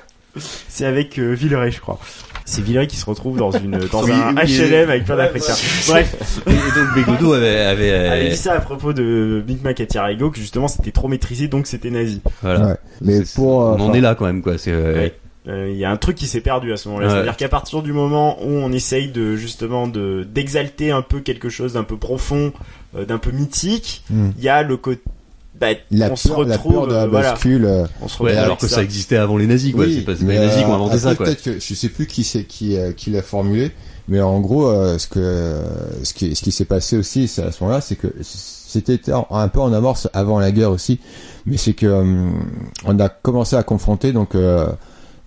C'est avec euh, Villeray, je crois. C'est Villeray qui se retrouve dans une dans Oui, un oui, HLM avec plein d'Africains. Bref, Et donc Bégodeau avait, avait, euh, avait dit ça à propos de Big Mac à Thierry que justement c'était trop maîtrisé donc c'était nazi. voilà. ouais. Mais C'est- pour. euh, on en enfin, est là quand même, quoi. C'est, euh, Ouais. Euh, Il y a un truc qui s'est perdu à ce moment-là. Ouais. C'est-à-dire qu'à partir du moment où on essaye de justement de d'exalter un peu quelque chose d'un peu profond, euh, d'un peu mythique, hmm. il y a le côté bah, La on se peur, la retrouve peur de la euh, voilà, bascule. on se Ouais, alors que ça. existait avant les nazis, quoi. oui, c'est pas, les nazis qui ont inventé ça, quoi. Peut-être que je sais plus qui c'est qui euh, qui l'a formulé, mais en gros, euh, ce que ce qui ce qui s'est passé aussi, à ce moment-là, c'est que c'était un peu en amorce avant la guerre aussi, mais c'est que euh, on a commencé à confronter donc euh,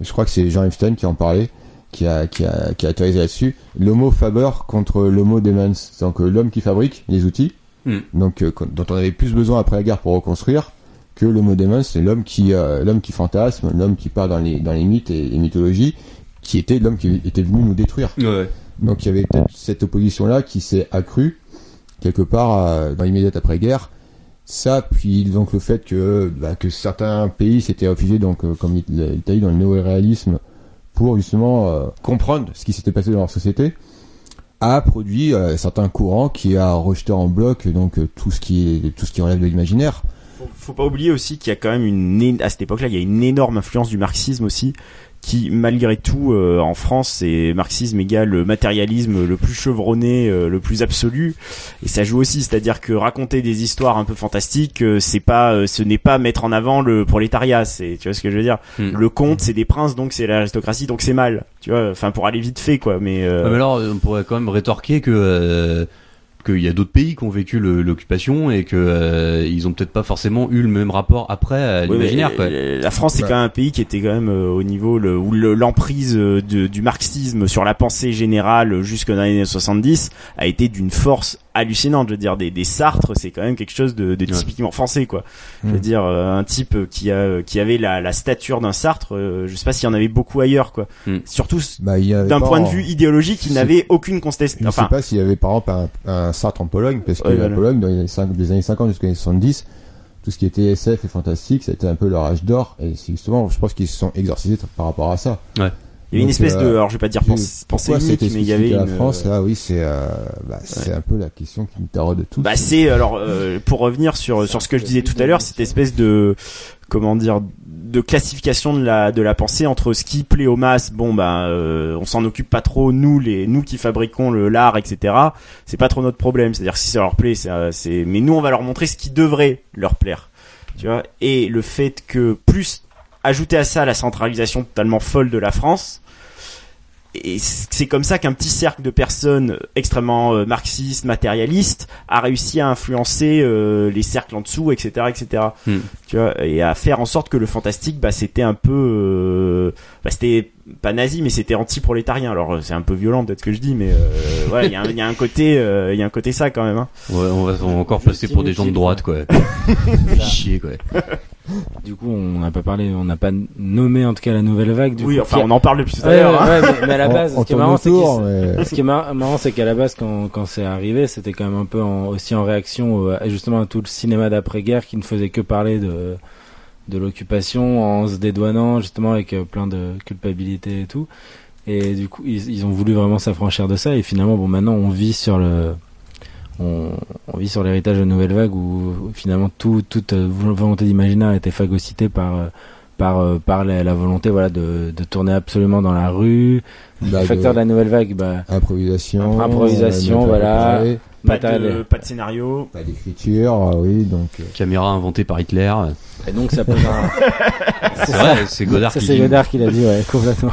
je crois que c'est Jean Epstein qui en parlait qui a qui a qui a théorisé là-dessus l'homo faber contre l'homo demens donc euh, l'homme qui fabrique les outils Hmm. donc euh, dont on avait plus besoin après la guerre pour reconstruire que l'homo demens c'est l'homme qui euh, l'homme qui fantasme l'homme qui part dans les dans les mythes et les mythologies qui était l'homme qui était venu nous détruire Ouais. donc il y avait peut-être cette opposition-là qui s'est accrue quelque part euh, dans l'immédiate après-guerre. Ça, puis donc le fait que bah, que certains pays s'étaient réfugiés donc euh, comme l'Italie dans le néo-réalisme pour justement euh, comprendre ce qui s'était passé dans leur société a produit euh, certains courants qui a rejeté en bloc donc euh, tout ce qui est tout ce qui relève de l'imaginaire. Faut, faut pas oublier aussi qu'il y a quand même une à cette époque-là, il y a une énorme influence du marxisme aussi, qui malgré tout euh, en France, c'est marxisme égale le matérialisme le plus chevronné, euh, le plus absolu, et ça joue aussi, c'est-à-dire que raconter des histoires un peu fantastiques, euh, c'est pas, euh, ce n'est pas mettre en avant le prolétariat, c'est, tu vois ce que je veux dire? Hmm. Le conte, c'est des princes, donc c'est l'aristocratie, donc c'est mal, tu vois? Enfin, pour aller vite fait, quoi. Mais, euh, Ouais, mais alors, on pourrait quand même rétorquer que euh, qu'il y a d'autres pays qui ont vécu l'occupation et que euh, ils ont peut-être pas forcément eu le même rapport après à l'imaginaire, La France, c'est Ouais. quand même un pays qui était quand même euh, au niveau le, où le- l'emprise euh, du marxisme sur la pensée générale jusqu'aux années 70 a été d'une force hallucinante. Je veux dire, des, des Sartres, c'est quand même quelque chose de, de Ouais. typiquement français, quoi. Je veux Mm. dire, euh, un type euh, qui a qui avait la, la stature d'un Sartre, euh, je sais pas s'il y en avait beaucoup ailleurs, quoi. Mm. Surtout Bah, d'un point de en- vue idéologique, il n'avait aucune Je contestation. ne Enfin, sais pas s'il y avait par exemple un, un Sartre en Pologne, parce que Ouais, la. Pologne, dans les, années 5 des années 50 jusqu'aux années 70, tout ce qui était SF et fantastique, ça a été un peu leur âge d'or, et c'est justement, je pense qu'ils se sont exorcisés par rapport à ça. Il y avait une espèce de, euh, alors je vais pas dire pensée, pensée unique, mais il y avait à une, la France, euh, là, oui, c'est euh, bah, c'est un peu la question qui nous taraude tous. Bah c'est alors euh, pour revenir sur sur ce que je disais tout à l'heure, cette espèce de comment dire de classification de la de la pensée entre ce qui plaît aux masses, bon bah euh, on s'en occupe pas trop nous les nous qui fabriquons le l'art etc. C'est pas trop notre problème, c'est-à-dire que si ça leur plaît, c'est c'est mais nous on va leur montrer ce qui devrait leur plaire, tu vois? Et le fait que plus ajouter à ça la centralisation totalement folle de la France, et c'est comme ça qu'un petit cercle de personnes extrêmement euh, marxistes, matérialistes, a réussi à influencer euh, les cercles en dessous, etc., etc. Hmm. Tu vois, et à faire en sorte que le fantastique, bah, c'était un peu, euh, bah, c'était pas nazi, mais c'était anti-prolétarien. Alors euh, c'est un peu violent peut-être ce que je dis, mais euh, voilà, il y, a un- il y a un côté, euh, il y a un côté ça quand même. Hein. Ouais, on va on va encore passer pour des gens de droite, quoi. Chier, quoi. Du coup, on n'a pas parlé, on n'a pas nommé en tout cas la nouvelle vague. Du oui, coup, enfin a- on en parle depuis tout à l'heure. hein. ouais, mais, mais à la base, on ce qui marrant, c'est autour, qu'ils- mais- ce qui est mar- marrant, c'est qu'à la base, quand, quand c'est arrivé, c'était quand même un peu en- aussi en réaction justement à tout le cinéma d'après-guerre qui ne faisait que parler de, de l'occupation en se dédouanant justement avec euh, plein de culpabilité et tout. Et du coup, ils, ils ont voulu vraiment s'affranchir de ça. Et finalement, bon, maintenant, on vit sur le, on, on vit sur l'héritage de Nouvelle Vague où, finalement tout, toute euh, volonté d'imaginaire a été phagocytée par, euh, par, euh, par la, la volonté voilà, de, de tourner absolument dans la rue. Bah, le facteur de de- la Nouvelle Vague, bah, improvisation, Improvisation, ne pas de, pas de scénario. pas d'écriture, ah oui, donc euh, Caméra inventée par Hitler. Et donc ça pose un... C'est vrai, c'est Godard Ça qui c'est dit. Godard qui l'a dit, ouais, complètement.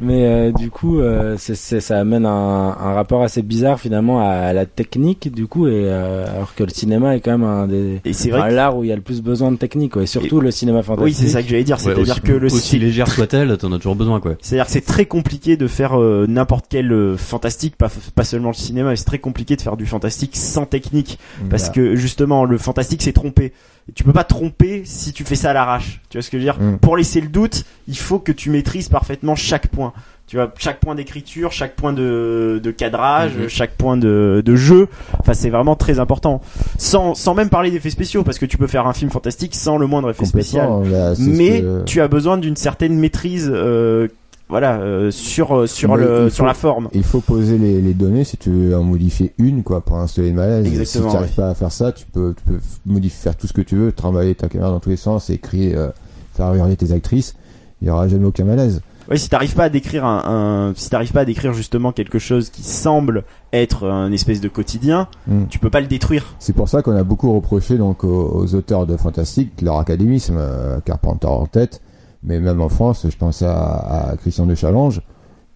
Mais euh, du coup, euh, c'est, c'est- ça amène un, un rapport assez bizarre finalement à, la technique, du coup, et euh, alors que le cinéma est quand même un des Et c'est vrai que l'art où il y a le plus besoin de technique, quoi, et surtout le cinéma fantastique. oui, c'est ça que j'allais dire, Ouais, c'est-à-dire aussi, que le aussi légère soit-elle, t'en as toujours besoin quoi. C'est-à-dire que c'est très compliqué de faire euh, n'importe quel euh, fantastique, pas, pas seulement le cinéma, mais c'est très compliqué de faire du fantastique sans technique. Parce Bah, que justement, le fantastique c'est tromper. Et tu peux pas tromper si tu fais ça à l'arrache. Tu vois ce que je veux dire Mm. Pour laisser le doute, il faut que tu maîtrises parfaitement chaque point. Tu vois, chaque point d'écriture, chaque point de, de cadrage, Mhm. chaque point de, de jeu. Enfin, c'est vraiment très important. Sans, sans même parler d'effets spéciaux, parce que tu peux faire un film fantastique sans le moindre effet spécial. là, ce Mais que- tu as besoin d'une certaine maîtrise, euh, voilà, euh, sur euh, sur Mais le sur la forme. Il faut poser les, les données si tu veux en modifier une, quoi, pour installer le malaise. Exactement, si tu n'arrives pas à faire ça, tu peux, tu peux modifier, faire tout ce que tu veux, travailler ta caméra dans tous les sens, écrire, euh, faire hurler tes actrices. Il y aura jamais aucun malaise. Oui, si t'arrives pas à décrire un, un si t'arrives pas à décrire justement quelque chose qui semble être un espèce de quotidien, Mm. tu peux pas le détruire. C'est pour ça qu'on a beaucoup reproché donc aux, aux auteurs de fantastique leur académisme, euh, Carpenter en tête, mais même en France, je pense à, Christian de Challenge,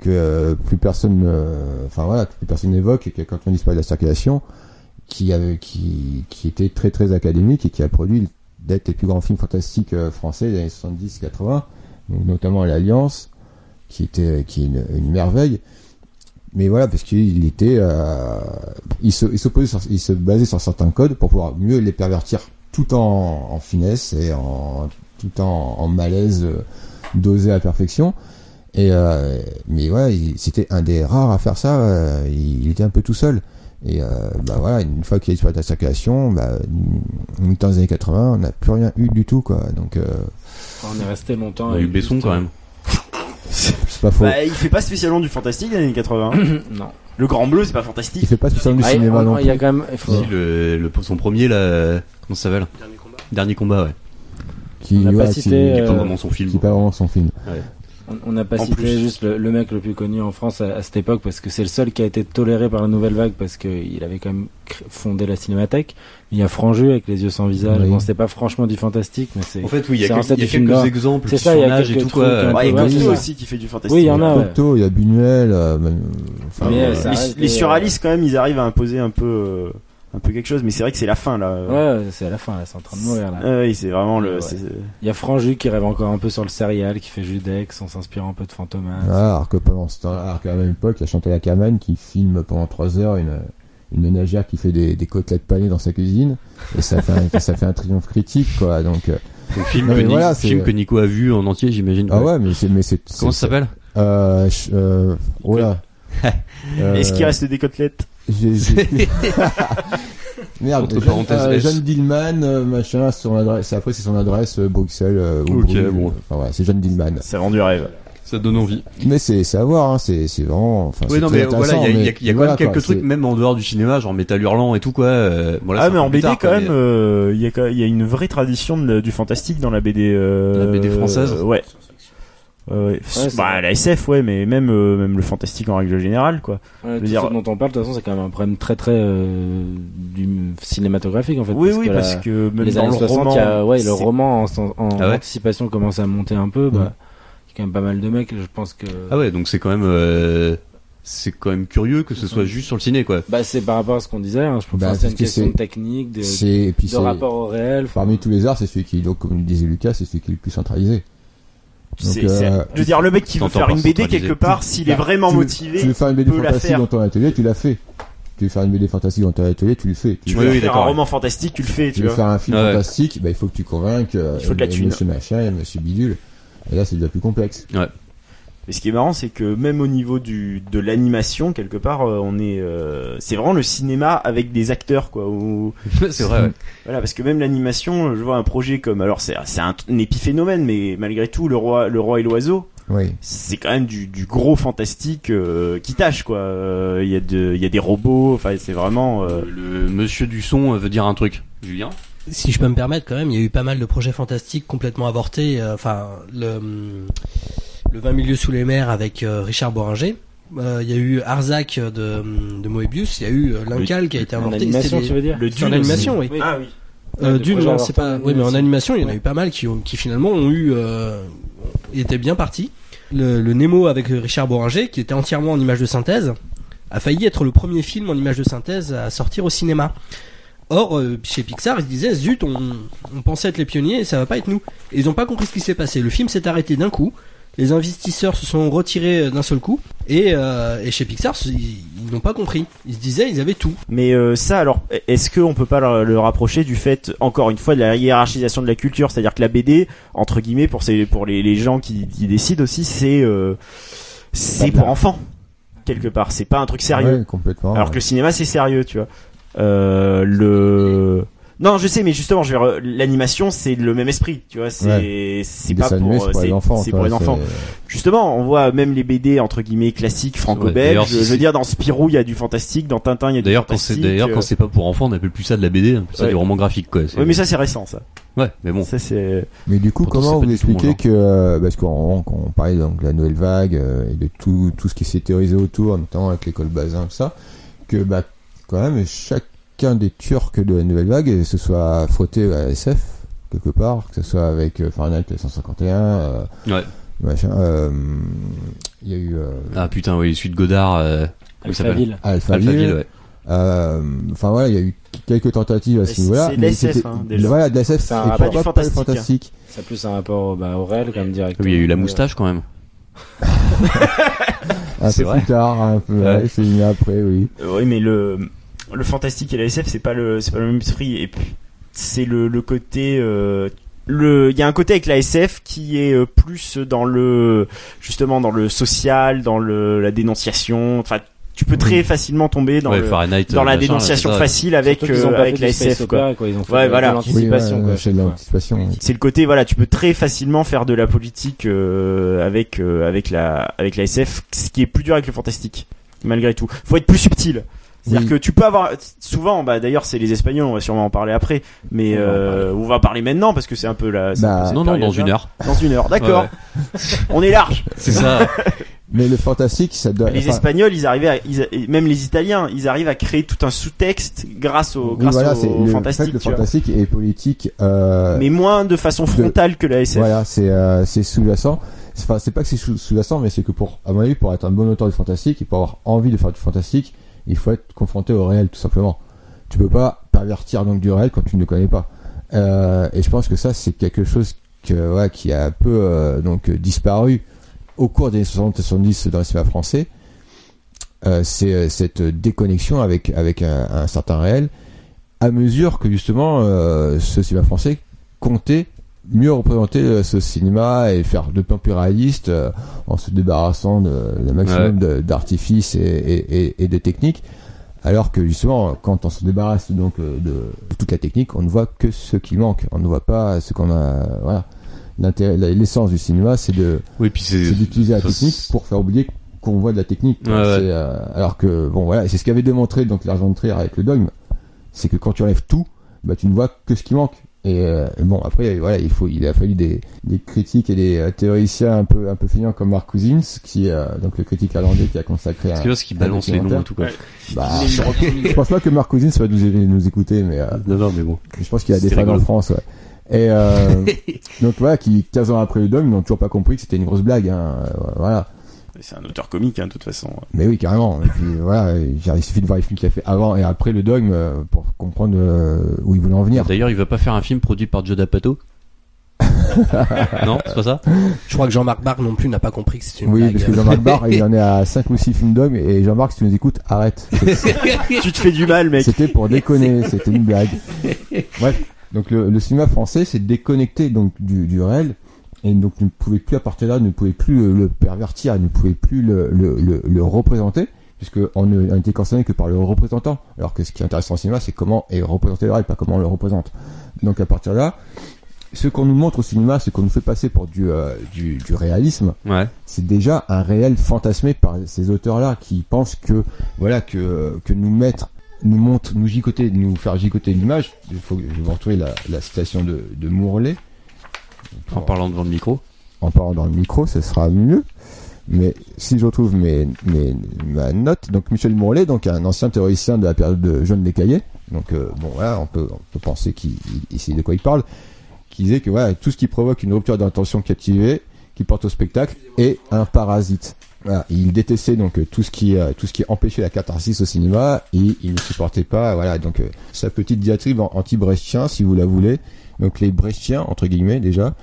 que euh, plus personne, enfin voilà, plus personne n'évoque, et que quand on disparaît de la circulation, qui avait, qui, qui était très très académique et qui a produit d'être les plus grands films fantastiques euh, français des années 70-80, donc notamment l'Alliance, qui était qui est une, merveille. Mais voilà, parce qu'il était, euh, il se, il sur- il se basait sur certains codes pour pouvoir mieux les pervertir tout en, en finesse et en tout en, en malaise euh, dosé à la perfection. Et euh, mais voilà, il- c'était un des rares à faire ça. euh, il, il était un peu tout seul. Et euh, bah voilà, une fois qu'il a disparu de la circulation, bah, mi-temps des années 80, on n'a plus rien eu du tout quoi. Donc euh, On est resté longtemps. On a eu Besson juste, quand même. c'est pas faux. Bah, il fait pas spécialement du fantastique dans les années 80. euh, non. le Grand Bleu, c'est pas Il fantastique. fait pas spécialement du Ah, cinéma non Il y a quand même. il faut- Si, le, le, son premier là, comment ça s'appelle? Dernier combat. Dernier combat, ouais. Qui, On n'a pas cité, qui, Euh, pas vraiment son film. qui est pas vraiment son film. On- On n'a pas En cité plus. juste le, le mec le plus connu en France à, à cette époque parce que c'est le seul qui a été toléré par la nouvelle vague parce qu'il avait quand même fondé la cinémathèque. Il y a Franju avec les yeux sans visage. Oui. Bon, c'était pas franchement du fantastique, mais c'est. En fait, oui, il y C'est a, quelques, il y a exemples C'est ça, il y a et quelques tout quoi. Ouais, et peu, Cocteau ouais. aussi qui fait du fantastique. Oui, il y en a, ouais. Cocteau, il y a Buñuel, euh, même, enfin, Mais, euh, les, les des, surréalistes quand même, ils arrivent à imposer un peu, euh, un peu quelque chose. Mais c'est vrai que c'est la fin là. Ouais, c'est à la fin, là, c'est en train de mourir là. Ah oui, c'est vraiment le. Ouais. Il y a Franju qui rêve encore un peu sur le serial, qui fait Judex en s'inspirant un peu de Fantomas. Ah, alors que pendant ce temps, alors qu'à la même époque, il y a Chantal Ackerman qui filme pendant 3 heures une, une ménagère qui fait des, des côtelettes panées dans sa cuisine. Et ça fait un, ça fait un triomphe critique, quoi. Donc, euh, Donc, film, Non, que, voilà, film que Nico a vu en entier, j'imagine. ah ouais, mais c'est, mais c'est, Comment ça s'appelle? Euh, je- euh, oh là. Euh, Est-ce qu'il reste des côtelettes? J'ai- j'ai- Merde, Entre Jeanne, parenthèses, euh, S. Jeanne Dillman, euh, machin, son adresse, après c'est son adresse, euh, Bruxelles, euh, ou Ok, Bruges, bon. Enfin, c'est Jeanne Dillman. Ça vend du rêve. Ça donne envie. Mais c'est, c'est à voir, hein, c'est, c'est vraiment, enfin, Oui, c'est non, très mais voilà, il y a, intéressant, il y a- mais il y a quand voilà, même quelques quoi, trucs, c'est- même en dehors du cinéma, genre Métal Hurlant et tout, quoi. euh, bon, là, ah mais un en plus BD tard, quand quoi, même, mais- euh, il y a quand- il y a une vraie tradition de- du fantastique dans la BD. euh, La BD française euh, Ouais. Euh, ouais. bah, la SF, ouais, mais même euh, même le fantastique en règle générale, quoi. Ouais, veux tout dire- ce dont on parle, de toute façon, c'est quand même un problème très très euh, du cinématographique en fait. oui, parce oui, que parce la- que même les dans années le 60, roman, il y a, ouais, le roman en, en Ah ouais anticipation commence à monter un peu. Bah, il y a quand même pas mal de mecs, je pense que. Ah ouais, donc c'est quand même, euh, c'est quand même curieux que ce soit juste sur le ciné, quoi. Bah, c'est par rapport à ce qu'on disait. Hein, je pense Bah, que c'est une que question de technique, de, de rapport au réel. parmi tous les arts, c'est celui qui, donc, comme le disait Lucas, c'est celui qui est le plus centralisé. Donc, c'est- c'est- euh, je veux dire, le mec qui veut faire une BD quelque part, s'il est vraiment tu- motivé, Tu veux faire une BD peut la fantastique faire. dans ton atelier, tu l'as fait. Tu veux faire une BD fantastique dans ton atelier, tu le fais. Tu veux oui, faire un roman fantastique, tu le fais, Tu tu veux vois. faire un film Ouais. fantastique, bah, il faut que tu convainques euh, Il faut de la thune. Monsieur Machin et Monsieur Bidule. Et là, c'est déjà plus complexe. Et ce qui est marrant, c'est que même au niveau du de l'animation, quelque part, euh, on est, euh, c'est vraiment le cinéma avec des acteurs, quoi. Où, c'est vrai, ouais. Voilà, parce que même l'animation, je vois un projet comme, alors c'est c'est un, un épiphénomène, mais malgré tout, le roi, le roi et l'oiseau, Oui. c'est quand même du, du gros fantastique euh, qui tâche, quoi. Euh, Il y a de, il y a des robots, enfin c'est vraiment. euh, Le monsieur du son veut dire un truc. Julien Si je peux me permettre, quand même, il y a eu pas mal de projets fantastiques complètement avortés. euh, Enfin, le, le 20 milieux sous les mers avec euh, Richard Boringer. Euh, Il y a eu Arzac de, hum, de Moebius. Il y a eu euh, L'Incal qui a été en inventé. animation, C'était des- tu veux dire le Dune l'animation, aussi. oui. Ah oui. Euh, Dune, non, c'est pas. en Oui, mais en animation. animation, il y en a eu pas mal qui, ont, qui finalement ont eu, euh, étaient bien partis. Le, le Nemo avec Richard Boringer, qui était entièrement en image de synthèse, a failli être le premier film en image de synthèse à sortir au cinéma. Or, euh, chez Pixar, ils se disaient, zut, on, on pensait être les pionniers et ça va pas être nous. Et ils ont pas compris ce qui s'est passé. Le film s'est arrêté d'un coup. Les investisseurs se sont retirés d'un seul coup. Et, euh, et chez Pixar, ils, ils n'ont pas compris. Ils se disaient, ils avaient tout. Mais euh, ça, alors, est-ce qu'on peut pas le, le rapprocher du fait, encore une fois, de la hiérarchisation de la culture, c'est-à-dire que la BD, entre guillemets, pour ces, pour les, les gens qui, qui décident aussi, c'est, euh, c'est pour enfants quelque part. C'est pas un truc sérieux. Ouais, complètement. Alors que le cinéma, c'est sérieux, tu vois. Euh, le non, je sais, mais justement, je re- l'animation, c'est le même esprit, tu vois. C'est pas pour, animé, c'est pour les enfants. c'est pour les enfants. Justement, on voit même les BD entre guillemets classiques franco-belges. je veux dire, dans Spirou, il y a du fantastique, dans Tintin, il y a du D'ailleurs, quand c'est fantastique. d'ailleurs quand euh, c'est pas pour enfants, on appelle plus ça de la BD, on appelle ça Ouais. du roman graphique, quoi. C'est- Ouais, mais ça c'est récent, ça. Ouais, mais bon. Ça c'est. Mais du coup, Pourtant, comment vous expliquez que, euh, parce qu'on on parlait donc de la nouvelle vague euh, et de tout, tout ce qui s'est théorisé autour, notamment avec l'école Bazin, tout ça, que bah, quand même, chacun des Turcs de la nouvelle vague se soit frotté à SF, quelque part, que ce soit avec euh, Fahrenheit 151, euh, Ouais. machin, euh, il y a eu euh, Ah putain, oui, celui de Godard. Euh... Alphaville. Alphaville, Alphaville, ouais. euh, enfin voilà, il y a eu quelques tentatives à Mais ce niveau-là. c'est de hein, déjà. Voilà, de C'est du pas le fantastique. Ça a plus un rapport au- bah, au réel comme direct. Oui, il y a eu la moustache quand même. Un C'est peu vrai. plus tard, un peu, Ouais. ouais, c'est après, oui. Euh, oui, mais le le fantastique et la SF, c'est pas le c'est pas le même esprit. Et puis c'est le le côté. euh, le, il y a un côté avec la SF qui est euh, plus dans le justement dans le social, dans le la dénonciation. Enfin, tu peux très facilement tomber dans ouais, le Fahrenheit. dans la machin, dénonciation là, facile avec euh, avec la SF quoi. opera, quoi. Ils ont fait Ouais, de voilà. l'anticipation. oui. C'est le côté voilà, tu peux très facilement faire de la politique euh, avec euh, avec la avec la SF, ce qui est plus dur avec le fantastique malgré tout. Faut être plus subtil. C'est-à-dire Oui. que tu peux avoir souvent bah d'ailleurs c'est les espagnols, on va sûrement en parler après, mais On va en euh, on va parler maintenant parce que c'est un peu la un Bah, peu Non, non, dans une heure. Dans une heure, d'accord. on est large. C'est ça. Mais le fantastique, ça doit. Les enfin, Espagnols, ils arrivaient, à, ils, et même les Italiens, ils arrivent à créer tout un sous-texte grâce au, oui, voilà, au, le, fantastique. en fait, le fantastique est politique. Euh, Mais moins de façon frontale que la SF. voilà, c'est euh, c'est sous-jacent. Enfin, c'est pas que c'est sous- sous-jacent, mais c'est que pour, à mon avis, pour être un bon auteur du fantastique et pour avoir envie de faire du fantastique, il faut être confronté au réel, tout simplement. Tu peux pas pervertir donc du réel quand tu ne le connais pas. Euh, et je pense que ça, c'est quelque chose qui a un peu euh, disparu au cours des années 60 et 70 dans le cinéma français. Euh, c'est cette déconnexion avec un, un certain réel, à mesure que justement ce cinéma français comptait mieux représenter euh, ce cinéma et faire de plus réaliste euh, en se débarrassant de, de maximum d'artifices et, et, et, et de techniques. Alors que justement, quand on se débarrasse donc euh, de, de toute la technique, on ne voit que ce qui manque. On ne voit pas ce qu'on a. Voilà. L'essence du cinéma, c'est de, Oui, c'est. d'utiliser la technique pour faire oublier qu'on voit de la technique. Ouais, euh, alors que bon voilà, et c'est ce qu'avait démontré donc l'argent de Trier avec le dogme, c'est que quand tu enlèves tout, bah tu ne vois que ce qui manque. Et euh, bon après voilà, il faut il a fallu des, des critiques et des euh, théoriciens un peu un peu feignants comme Mark Cousins qui euh, donc le critique irlandais qui a consacré un, que là, ce qui balance les noms et tout, quoi. Ouais. bah, je pense pas que Mark Cousins va nous, nous écouter mais euh, Non, non, mais bon. je pense qu'il y a des fans en. France, ouais. Et euh, donc voilà, qui 15 ans après le dogme n'ont toujours pas compris que c'était une grosse blague. Hein. Voilà. C'est un auteur comique, hein, de toute façon. Mais oui, carrément. Et puis voilà, il suffit de voir les films qu'il a fait avant et après le dogme euh, pour comprendre euh, où il voulait en venir. D'ailleurs, il va pas faire un film produit par Joe D'Apato Non, c'est pas ça? Je crois que Jean-Marc Barr non plus n'a pas compris que c'était une Oui, blague. parce que Jean-Marc Barr, il en est à 5 ou 6 films dogme et Jean-Marc, si tu nous écoutes, arrête. tu te fais du mal, mec. C'était pour déconner, c'était une blague. Bref, donc le, le cinéma français s'est déconnecté donc du, du réel et donc ne pouvait plus à partir de là, ne pouvait plus le, le pervertir, ne pouvait plus le, le, le, le représenter puisque on n'était concerné que par le représentant. Alors que ce qui est intéressant au cinéma, c'est comment est représenté le réel, pas comment on le représente. Donc à partir de là, ce qu'on nous montre au cinéma, ce qu'on nous fait passer pour du, euh, du, du réalisme, Ouais. c'est déjà un réel fantasmé par ces auteurs-là qui pensent que voilà que que nous mettre nous montre nous gigoter nous faire gigoter l'image il faut je vais vous retrouver la, la citation de, de Mourlet En parlant devant le micro. en parlant dans le micro ce sera mieux. Mais si je retrouve mes, mes ma note donc Michel Mourlet donc un ancien théoricien de la période de Jeune des Cahiers donc euh, bon voilà on peut on peut penser qu'il il sait de quoi il parle. Qui disait que voilà tout ce qui provoque une rupture d'intention captivée qui porte au spectacle et un parasite. Voilà, il détestait donc euh, tout ce qui euh, tout ce qui empêchait la catharsis au cinéma. Et il ne supportait pas voilà. Donc euh, sa petite diatribe en- anti-brechtien si vous la voulez donc les brechtiens entre guillemets déjà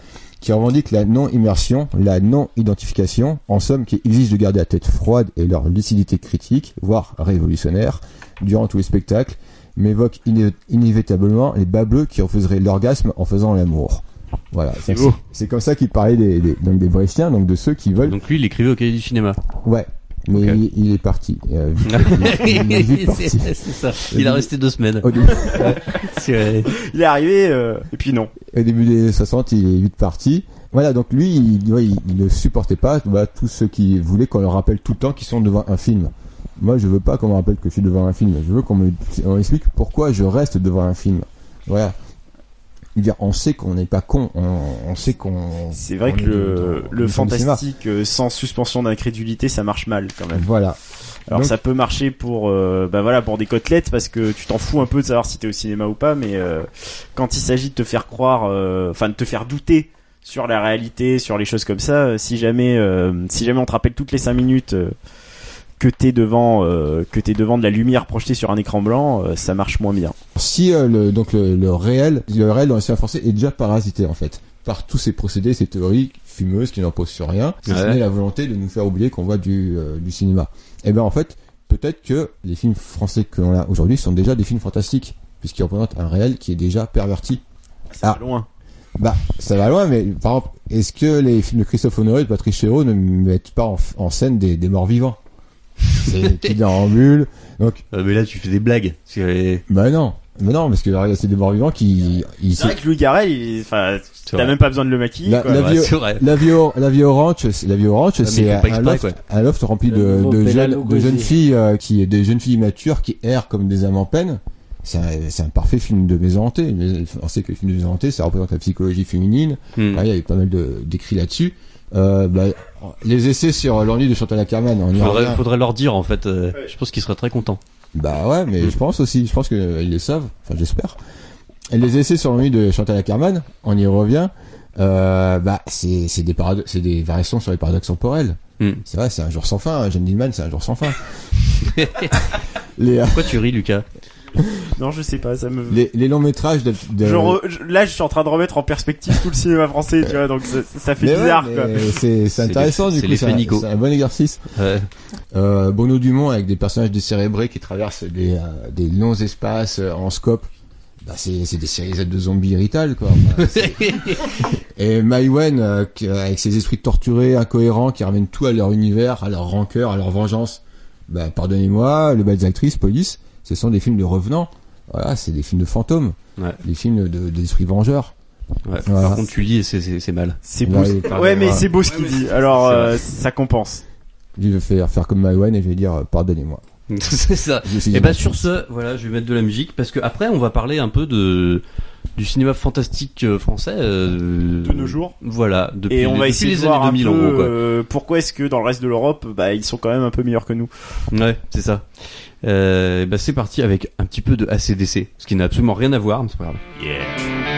qui revendiquent la non-immersion, la non-identification, en somme qui exige de garder la tête froide et leur lucidité critique, voire révolutionnaire, durant tous les spectacles, m'évoquent iné- inévitablement les bas bleus qui refuseraient l'orgasme en faisant l'amour. Voilà, C'est Donc, beau. C'est comme ça qu'il parlait des, des, donc des Brechtiens, donc de ceux qui veulent. Donc lui, il écrivait au cahier du cinéma. Ouais, mais il, il est parti. Euh, il, il est parti. c'est ça. Il a resté deux semaines. Il est arrivé, euh, et puis non. au début des années 60, il est vite parti. Voilà, donc lui, il, ouais, il, il ne supportait pas bah, tous ceux qui voulaient qu'on leur rappelle tout le temps qu'ils sont devant un film. Moi, je veux pas qu'on me rappelle que je suis devant un film. Je veux qu'on me on m'explique pourquoi je reste devant un film. Voilà. Je veux dire, on sait qu'on n'est pas con. On, on sait qu'on. C'est vrai que le, dans- le fantastique euh, sans suspension d'incrédulité, ça marche mal quand même. Voilà. Alors Donc- ça peut marcher pour euh, bah voilà pour des côtelettes parce que tu t'en fous un peu de savoir si t'es au cinéma ou pas, mais euh, quand il s'agit de te faire croire, euh, enfin de te faire douter sur la réalité, sur les choses comme ça, euh, si jamais euh, si jamais on te rappelle toutes les cinq minutes euh, que t'es devant euh, que t'es devant de la lumière projetée sur un écran blanc, euh, ça marche moins bien. Si euh, le, donc le, le réel, le réel dans le cinéma français est déjà parasité en fait par tous ces procédés, ces théories fumeuses qui n'en posent sur rien, si ce Ouais. n'est la volonté de nous faire oublier qu'on voit du, euh, du cinéma. Et ben en fait, peut-être que les films français que l'on a aujourd'hui sont déjà des films fantastiques, puisqu'ils représentent un réel qui est déjà perverti. Ça Ah. va loin. Bah, ça va loin, mais par exemple, est-ce que les films de Christophe Honoré et de Patrick Chéreau ne mettent pas en, en scène des, des morts vivants? C'est des petits déambules. Donc, Euh, mais là, tu fais des blagues. Bah non. Mais non, parce que c'est des morts vivants qui, C'est vrai que Louis Garrel, il- enfin t'as même pas besoin de le maquiller. La- quoi. la Ouais, vie- c'est vrai. La vie, au- la vie orange, c'est- la vie orange, c'est faut un, loft, quoi. un loft rempli Le de, jeunes, de jeunes Lugosi. filles euh, qui, des jeunes filles matures qui errent comme des âmes en peine. C'est un, parfait film de maison hantée. On sait que le film de maison hantée, ça représente la psychologie féminine. Hmm. Il y avait pas mal de- d'écrits là-dessus. Euh, bah, les essais sur l'ennui de Chantal Ackerman, on y Faudrait, revient. faudrait leur dire en fait. euh, Ouais. Je pense qu'ils seraient très contents. Bah ouais, mais Mm. je pense aussi, je pense que euh, ils le savent. Enfin, j'espère. Les essais sur l'ennui de Chantal Ackerman, on y revient. Euh, bah c'est c'est des c'est des variations sur les paradoxes temporels. Hmm. C'est vrai, c'est un jour sans fin. hein. Jeanne Dillman, c'est un jour sans fin. les, euh, Pourquoi tu ris, Lucas? Non, je sais pas, ça me. les, les longs métrages de, de- Je re- je- là, je suis en train de remettre en perspective tout le cinéma français, tu vois, donc ça, ça fait Mais ouais, bizarre, mais quoi. c'est intéressant les- du coup. C'est un, Fénigo. c'est un bon exercice. Ouais. Euh, Bruno Dumont avec des personnages décérébrés qui traversent des, euh, des longs espaces euh, en scope. Bah c'est des séries Z de zombies irritables quoi. Bah, Et Maïwen euh, avec ses esprits torturés, incohérents, qui ramènent tout à leur univers, à leur rancœur, à leur vengeance. Bah pardonnez-moi, le belles actrices, police, ce sont des films de revenants. Voilà, c'est des films de fantômes, Ouais. des films de d'esprits vengeurs. Ouais. Voilà. Par contre, tu lis et c'est- mal. C'est beau. Ouais, mais c'est beau ce qu'il dit. Alors, euh, ça compense. Je vais faire faire comme Maïwen et je vais dire euh, pardonnez-moi. c'est ça. Et bah gentil. sur ce, voilà, je vais mettre de la musique parce que après on va parler un peu de du cinéma fantastique euh, français euh, De nos jours. Voilà, depuis, Et on les- va essayer de voir années un 2000 peu en gros quoi. euh, pourquoi est-ce que dans le reste de l'Europe, bah, ils sont quand même un peu meilleurs que nous. Ouais, c'est ça. Euh, bah c'est parti avec un petit peu de ACDC, ce qui n'a absolument rien à voir, mais c'est pas grave.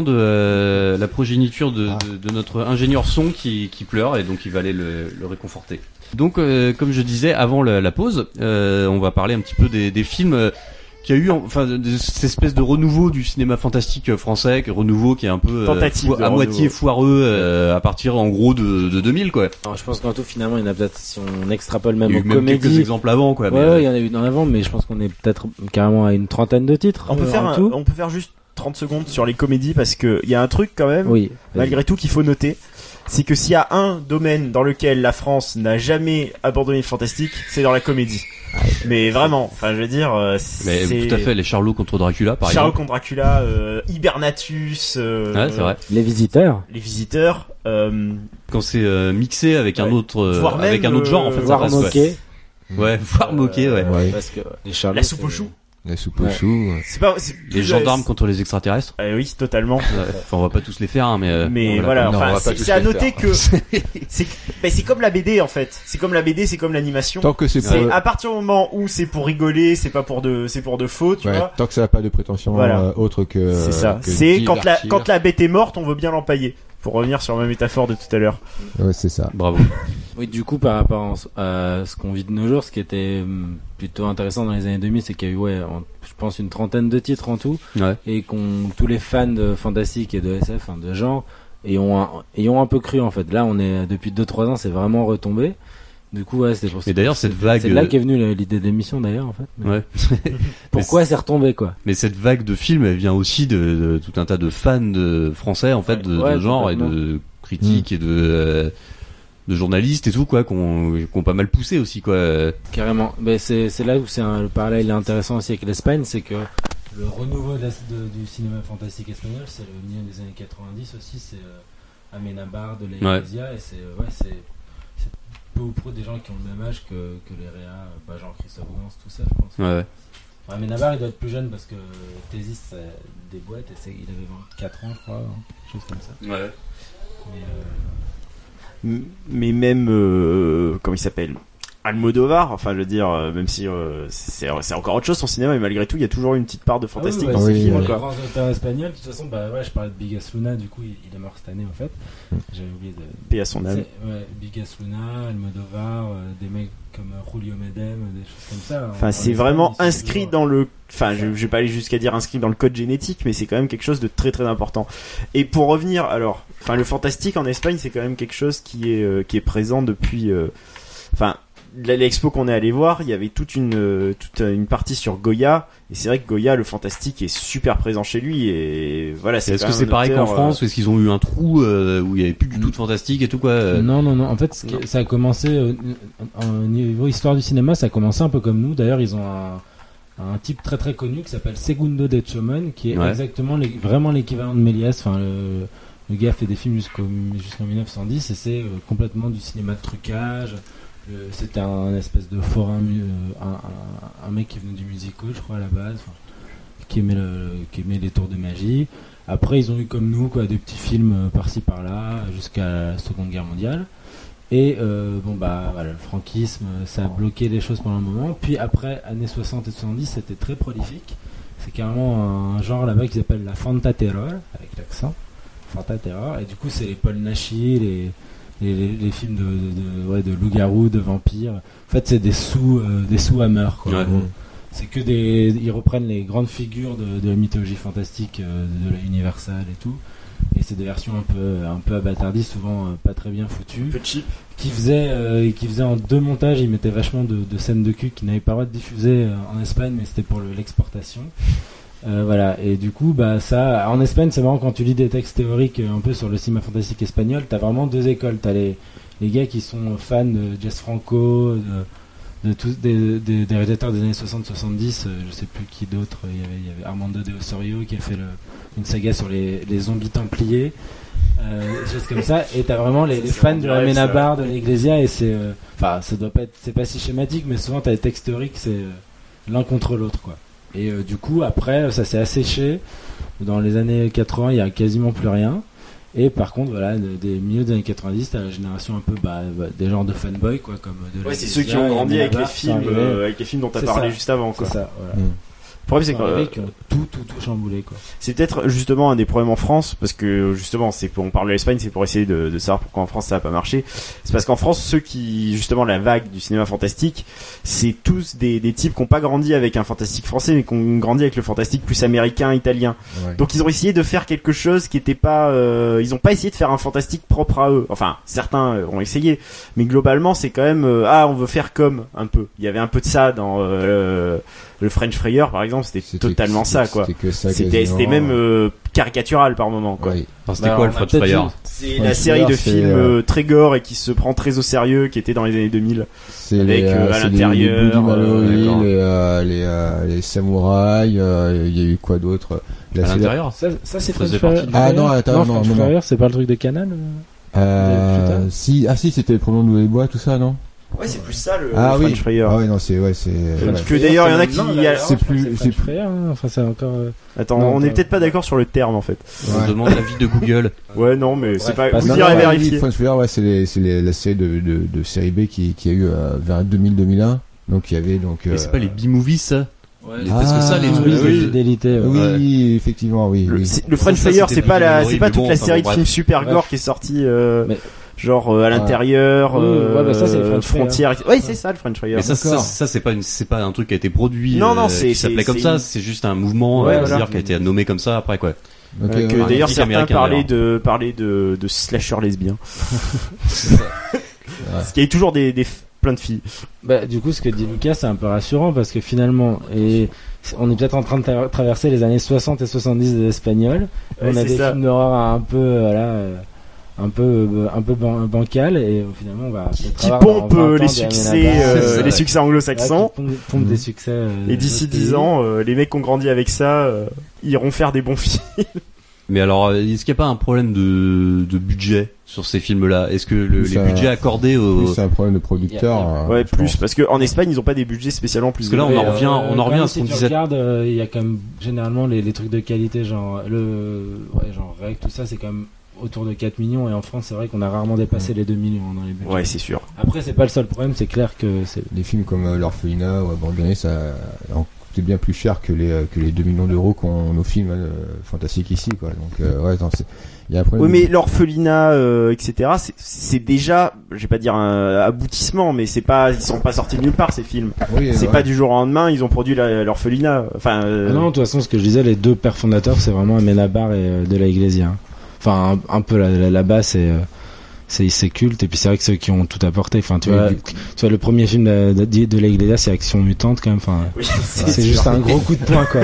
De euh, la progéniture de, Ah. de, de notre ingénieur son qui, qui pleure et donc il va aller le, le réconforter. Donc euh, comme je disais avant la, la pause, euh, on va parler un petit peu des, des films euh, qui a eu enfin de, cette espèce de renouveau du cinéma fantastique français, que renouveau qui est un peu euh, Tentative à moitié foireux euh, à partir en gros de, de 2000 quoi. Alors, je pense qu'en tout, finalement, il y en a peut-être, si on extrapole Il même y a eu même quelques exemples avant quoi. Ouais, mais, euh, ouais, il y en a eu en avant, mais je pense qu'on est peut-être carrément à une trentaine de titres. On peut euh, faire un- tout. on peut faire juste 30 secondes sur les comédies parce que il y a un truc quand même Oui. malgré tout qu'il faut noter, c'est que s'il y a un domaine dans lequel la France n'a jamais abandonné le fantastique, c'est dans la comédie. Mais vraiment, enfin je veux dire, euh, mais c'est tout à fait les Charlots contre Dracula par exemple. contre Dracula, euh, Hibernatus, euh, Ouais, c'est vrai. Les visiteurs. les visiteurs, euh, Quand c'est euh, mixé avec un autre euh, avec un autre genre en fait ça Voire passe, ouais. moqué. Ouais, voire moqué, ouais. Ouais. Parce que les Charlots. la soupe aux choux. La soupe aux Ouais. choux. euh. C'est pas c'est Les gendarmes contre les extraterrestres. Euh, oui, totalement. Enfin, on va pas tous les faire, hein, mais. euh, Mais voilà, Non, on enfin, va pas c'est tous c'est à les noter faire. que c'est ben, c'est comme la BD en fait. C'est comme la BD, c'est comme l'animation. Tant que c'est C'est à partir du moment où c'est pour rigoler, c'est pas pour de, c'est pour de faux, tu ouais, vois. tant que ça n'a pas de prétention Voilà. euh, autre que. C'est ça. que C'est quand la, quand la bête est morte, on veut bien l'empailler. Pour revenir sur ma métaphore de tout à l'heure. Ouais, c'est ça. Bravo. Oui, du coup, par rapport à ce qu'on vit de nos jours, ce qui était hum, plutôt intéressant dans les années 2000, c'est qu'il y a eu, ouais, en- je pense, une trentaine de titres en tout, Ouais. et qu'on tous les fans de fantastique et de SF, hein, de genre, et ont un, et ont un peu cru en fait. Là, on est depuis 2-3 ans, c'est vraiment retombé. Du coup, ouais, c'était pour Et d'ailleurs, cette vague, C'est là euh, qu'est venue l'idée de l'émission d'ailleurs, en fait. Ouais. Pourquoi c'est retombé, quoi Mais cette vague de films, elle vient aussi de, de tout un tas de fans de français, en fait, de, Ouais, de genre et de critiques et de, euh, de journalistes et tout, quoi, qu'on qu'on pas mal poussé aussi, quoi. Carrément. Mais c'est là où c'est un- le parallèle est intéressant aussi avec l'Espagne, c'est que le renouveau de la- de- du cinéma fantastique espagnol, c'est le milieu des années 90 aussi, c'est euh, Amenabar de la Ouais. Et c'est euh, ouais, peu ou prou des gens qui ont le même âge que, que les Réa, bah, Jean-Christophe Gans, tout ça, je pense. Ouais, ouais. Enfin, Amenabar, il doit être plus jeune parce que Thésis, ça déboîte, et c'est- il avait 24 ans, je crois, hein, quelque chose comme ça. Mais, euh, Mais même, euh, comment il s'appelle? Almodovar, enfin je veux dire, euh, même si euh, c'est c'est encore autre chose son cinéma, mais malgré tout, il y a toujours une petite part de fantastique Ah dans oui, ses ouais, oui, films. oui. quoi. grands auteurs espagnols, de toute façon, bah ouais, je parlais de Bigas Luna, du coup, il, il est mort cette année en fait. J'avais oublié de. Paix à son âme. Ouais, Bigas Luna, Almodovar, euh, des mecs comme Julio Medem, des choses comme ça. Enfin, En- en c'est vraiment inscrit dans le. Enfin, je, je vais pas aller jusqu'à dire inscrit dans le code génétique, mais c'est quand même quelque chose de très très important. Et pour revenir, alors, enfin, le fantastique en Espagne, c'est quand même quelque chose qui est euh, qui est présent depuis. euh, Enfin, l'expo qu'on est allé voir, il y avait toute une euh, toute une partie sur Goya, et c'est vrai que Goya, le fantastique, est super présent chez lui, et voilà. Est-ce quand que c'est pareil qu'en euh, France, ou est-ce qu'ils ont eu un trou euh, où il y avait plus du tout de fantastique et tout, quoi euh, Non, non, non. En fait, Non. ça a commencé euh, au niveau histoire du cinéma, ça a commencé un peu comme nous. D'ailleurs, ils ont un, un type très très connu qui s'appelle Segundo de Choman, qui est Ouais. exactement vraiment l'équivalent de Méliès. Enfin, le, le gars fait des films jusqu'au jusqu'en 1910 et c'est euh, complètement du cinéma de trucage. Le- C'était un espèce de forain, mu- euh, un, mec qui venait du musical, je crois à la base, qui aimait les tours de magie. Après, ils ont eu comme nous quoi des petits films euh, par-ci par-là jusqu'à la Seconde Guerre mondiale. Et euh, bon bah voilà, le franquisme, euh, ça a bloqué les choses pendant un moment. Puis après, années 60 et 70, c'était très prolifique. C'est carrément un genre là-bas qui s'appelle la Fanta Terror, avec l'accent. Fanta Terror. Et du coup, c'est les Paul Nashi, les, les, les- les films de, de, de, ouais, de loups-garous, de vampires. En fait, c'est des sous, euh, des sous Hammer, quoi. Ouais. C'est que des, ils reprennent les grandes figures de, de la mythologie fantastique, euh, de la Universal et tout. Et c'est des versions un peu, un peu abattardies, souvent euh, pas très bien foutues un peu cheap. qui faisait euh, qui faisait en deux montages il mettait vachement de, de scènes de cul qui n'avaient pas le droit de diffuser euh, en Espagne mais c'était pour le- l'exportation Euh, voilà. Et du coup bah ça en Espagne c'est marrant quand tu lis des textes théoriques euh, un peu sur le cinéma fantastique espagnol t'as vraiment deux écoles. T'as les les gars qui sont fans de Jess Franco de, de tous des, des, des réalisateurs des années 60-70 euh, je sais plus qui d'autre il y avait il y avait Armando de Osorio qui a fait le, une saga sur les, les zombies templiers des choses comme ça. Et t'as vraiment les, fans de la. Menabar de l'Eglésia et c'est enfin ça doit pas être c'est pas si schématique mais souvent t'as des textes théoriques c'est l'un contre l'autre quoi et euh, du coup après ça s'est asséché dans les années 80 il y a quasiment plus rien et par contre voilà de- des milieux des années 90 t'as la génération un peu bah, bah, des genres de fanboys quoi comme de Ouais, c'est ceux qui ont grandi avec les films, euh, avec les films dont t'as C'est parlé ça. juste avant, c'est quoi. ça voilà. Mm. Le problème, c'est que sont arrivés qui ont tout, tout, tout chamboulé, quoi. c'est peut-être justement un des problèmes en France, parce que justement, c'est pour, on parle de l'Espagne, c'est pour essayer de, de savoir pourquoi en France ça a pas marché. C'est parce qu'en France, ceux qui, justement, la vague du cinéma fantastique, c'est tous des, des types qui ont pas grandi avec un fantastique français, mais qui ont grandi avec le fantastique plus américain, italien. Ouais. Donc ils ont essayé de faire quelque chose qui était pas, euh, ils ont pas essayé de faire un fantastique propre à eux. Enfin, certains euh, ont essayé, mais globalement c'est quand même, euh, ah, on veut faire comme un peu. Il y avait un peu de ça dans euh, le French Fryer par exemple, c'était totalement ça quoi. C'était que ça. C'était quasiment. c'était même euh, caricatural par moment quoi. C'était Bah, quoi le French vu. C'est la série de films euh, euh, très gore et qui se prend très au sérieux, qui était dans les années 2000. C'est Avec, les, euh, à l'intérieur, les euh, les, euh, les, euh, les samouraïs, euh, il y a eu quoi d'autre à l'intérieur. Ça, ça c'est French Ah non, attends, non, French. Fire, c'est pas le truc de Canal euh Euh, si, ah si, c'était le pronom de bois, tout ça, non? Ouais, c'est plus ça le, Ah le oui. French Fryer. Ah ouais, non, c'est, ouais, c'est, ouais. Que d'ailleurs, il y en a qui- Non, a- c'est plus- c'est plus- Fire, hein. Enfin, c'est encore. euh, Attends, Non, on est pas- peut-être pas d'accord sur le terme en fait. On Ouais. demande l'avis de Google. Ouais, non, mais c'est pas. pas Vous ça. irez Non, non, vérifier. oui, French Fire, ouais, c'est la série de, de, de série B qui, qui a eu euh, vers 2000-2001. Donc il y avait donc. Mais euh, c'est pas les B-movies ça Les- Ah, Parce que ça, les oui, trucs. oui, oui. fidélité. ouais. Oui, Ouais. oui, effectivement, oui. Le, oui. le French Fire, c'est pas la, c'est pas toute bon, la série de films super gore qui est sortie, euh, Mais- genre euh, à l'intérieur, Oui, euh, ouais, bah ça, c'est le French Fire. frontière. Oui, c'est ça le French Fire. Mais ça, ça, ça c'est pas une, c'est pas un truc qui a été produit. Non, non, euh, c'est- qui s'appelait c'est- comme c'est ça. C'est juste un mouvement, Ouais, euh, voilà. qui a été nommé comme ça après quoi. Ok, Euh, que ouais. d'ailleurs certains américain, parlaient de parler de de slasher lesbien. Qu'il y a toujours des, des plein de filles. Bah, du coup, ce que dit Lucas, c'est un peu rassurant parce que finalement, et on est peut-être en train de tra- traverser les années 60 et 70 des Espagnols. Ouais, on a des ça. films d'horreur un peu, voilà, un peu, euh, un peu ban- bancal et euh, finalement, on va peut-être Qui avoir pompent dans 20 euh, ans les succès, euh, les ouais. succès anglo-saxons. pompent des Mhm. succès. euh, Et d'ici d'autres 10 pays. ans, euh, les mecs qui ont grandi avec ça euh, iront faire des bons films. Mais alors, euh, est-ce qu'il n'y a pas un problème de, de budget sur ces films-là? Est-ce que le, les Ça- budgets accordés au... Plus, c'est un problème de producteur. Euh, Ouais, plus pense. parce que en Espagne, ils ont pas des budgets spécialement plus Parce que là, on en Et, revient- on en revient à ce si qu'on tu disait- regardes, euh, il y a quand même généralement les, les trucs de qualité, genre le, ouais, genre Rec, tout ça, c'est quand même autour de 4 millions. Et en France, c'est vrai qu'on a rarement dépassé les 2 millions dans les budgets. Ouais, c'est sûr. Après, c'est pas le seul problème, c'est clair que c'est. Des films comme euh, L'Orphelinat ou Abandonné, ça en coûtait bien plus cher que les, euh, que les 2 millions d'euros qu'ont nos films euh, fantastiques ici, quoi. Donc, euh, ouais, attends, c'est- il y a un problème. Oui, mais l'orphelinat, euh, etc. c'est- C'est déjà, je vais pas dire un aboutissement, mais c'est pas, ils sont pas sortis de nulle part ces films. Oui, C'est ouais. pas du jour au lendemain, ils ont produit la- l'orphelinat. Enfin, euh, Ah non, de toute façon, ce que je disais, les deux pères fondateurs, c'est vraiment Amenabar et euh, De La Iglesia. Enfin, un, un peu là- là- là-bas, c'est. euh, c'est c'est culte. Et puis c'est vrai que ceux qui ont tout apporté enfin tu Oui, vois du tu vois le premier film de, de, de la Iglesia c'est Action Mutante quand même enfin oui, c'est juste un gros coup de poing quoi.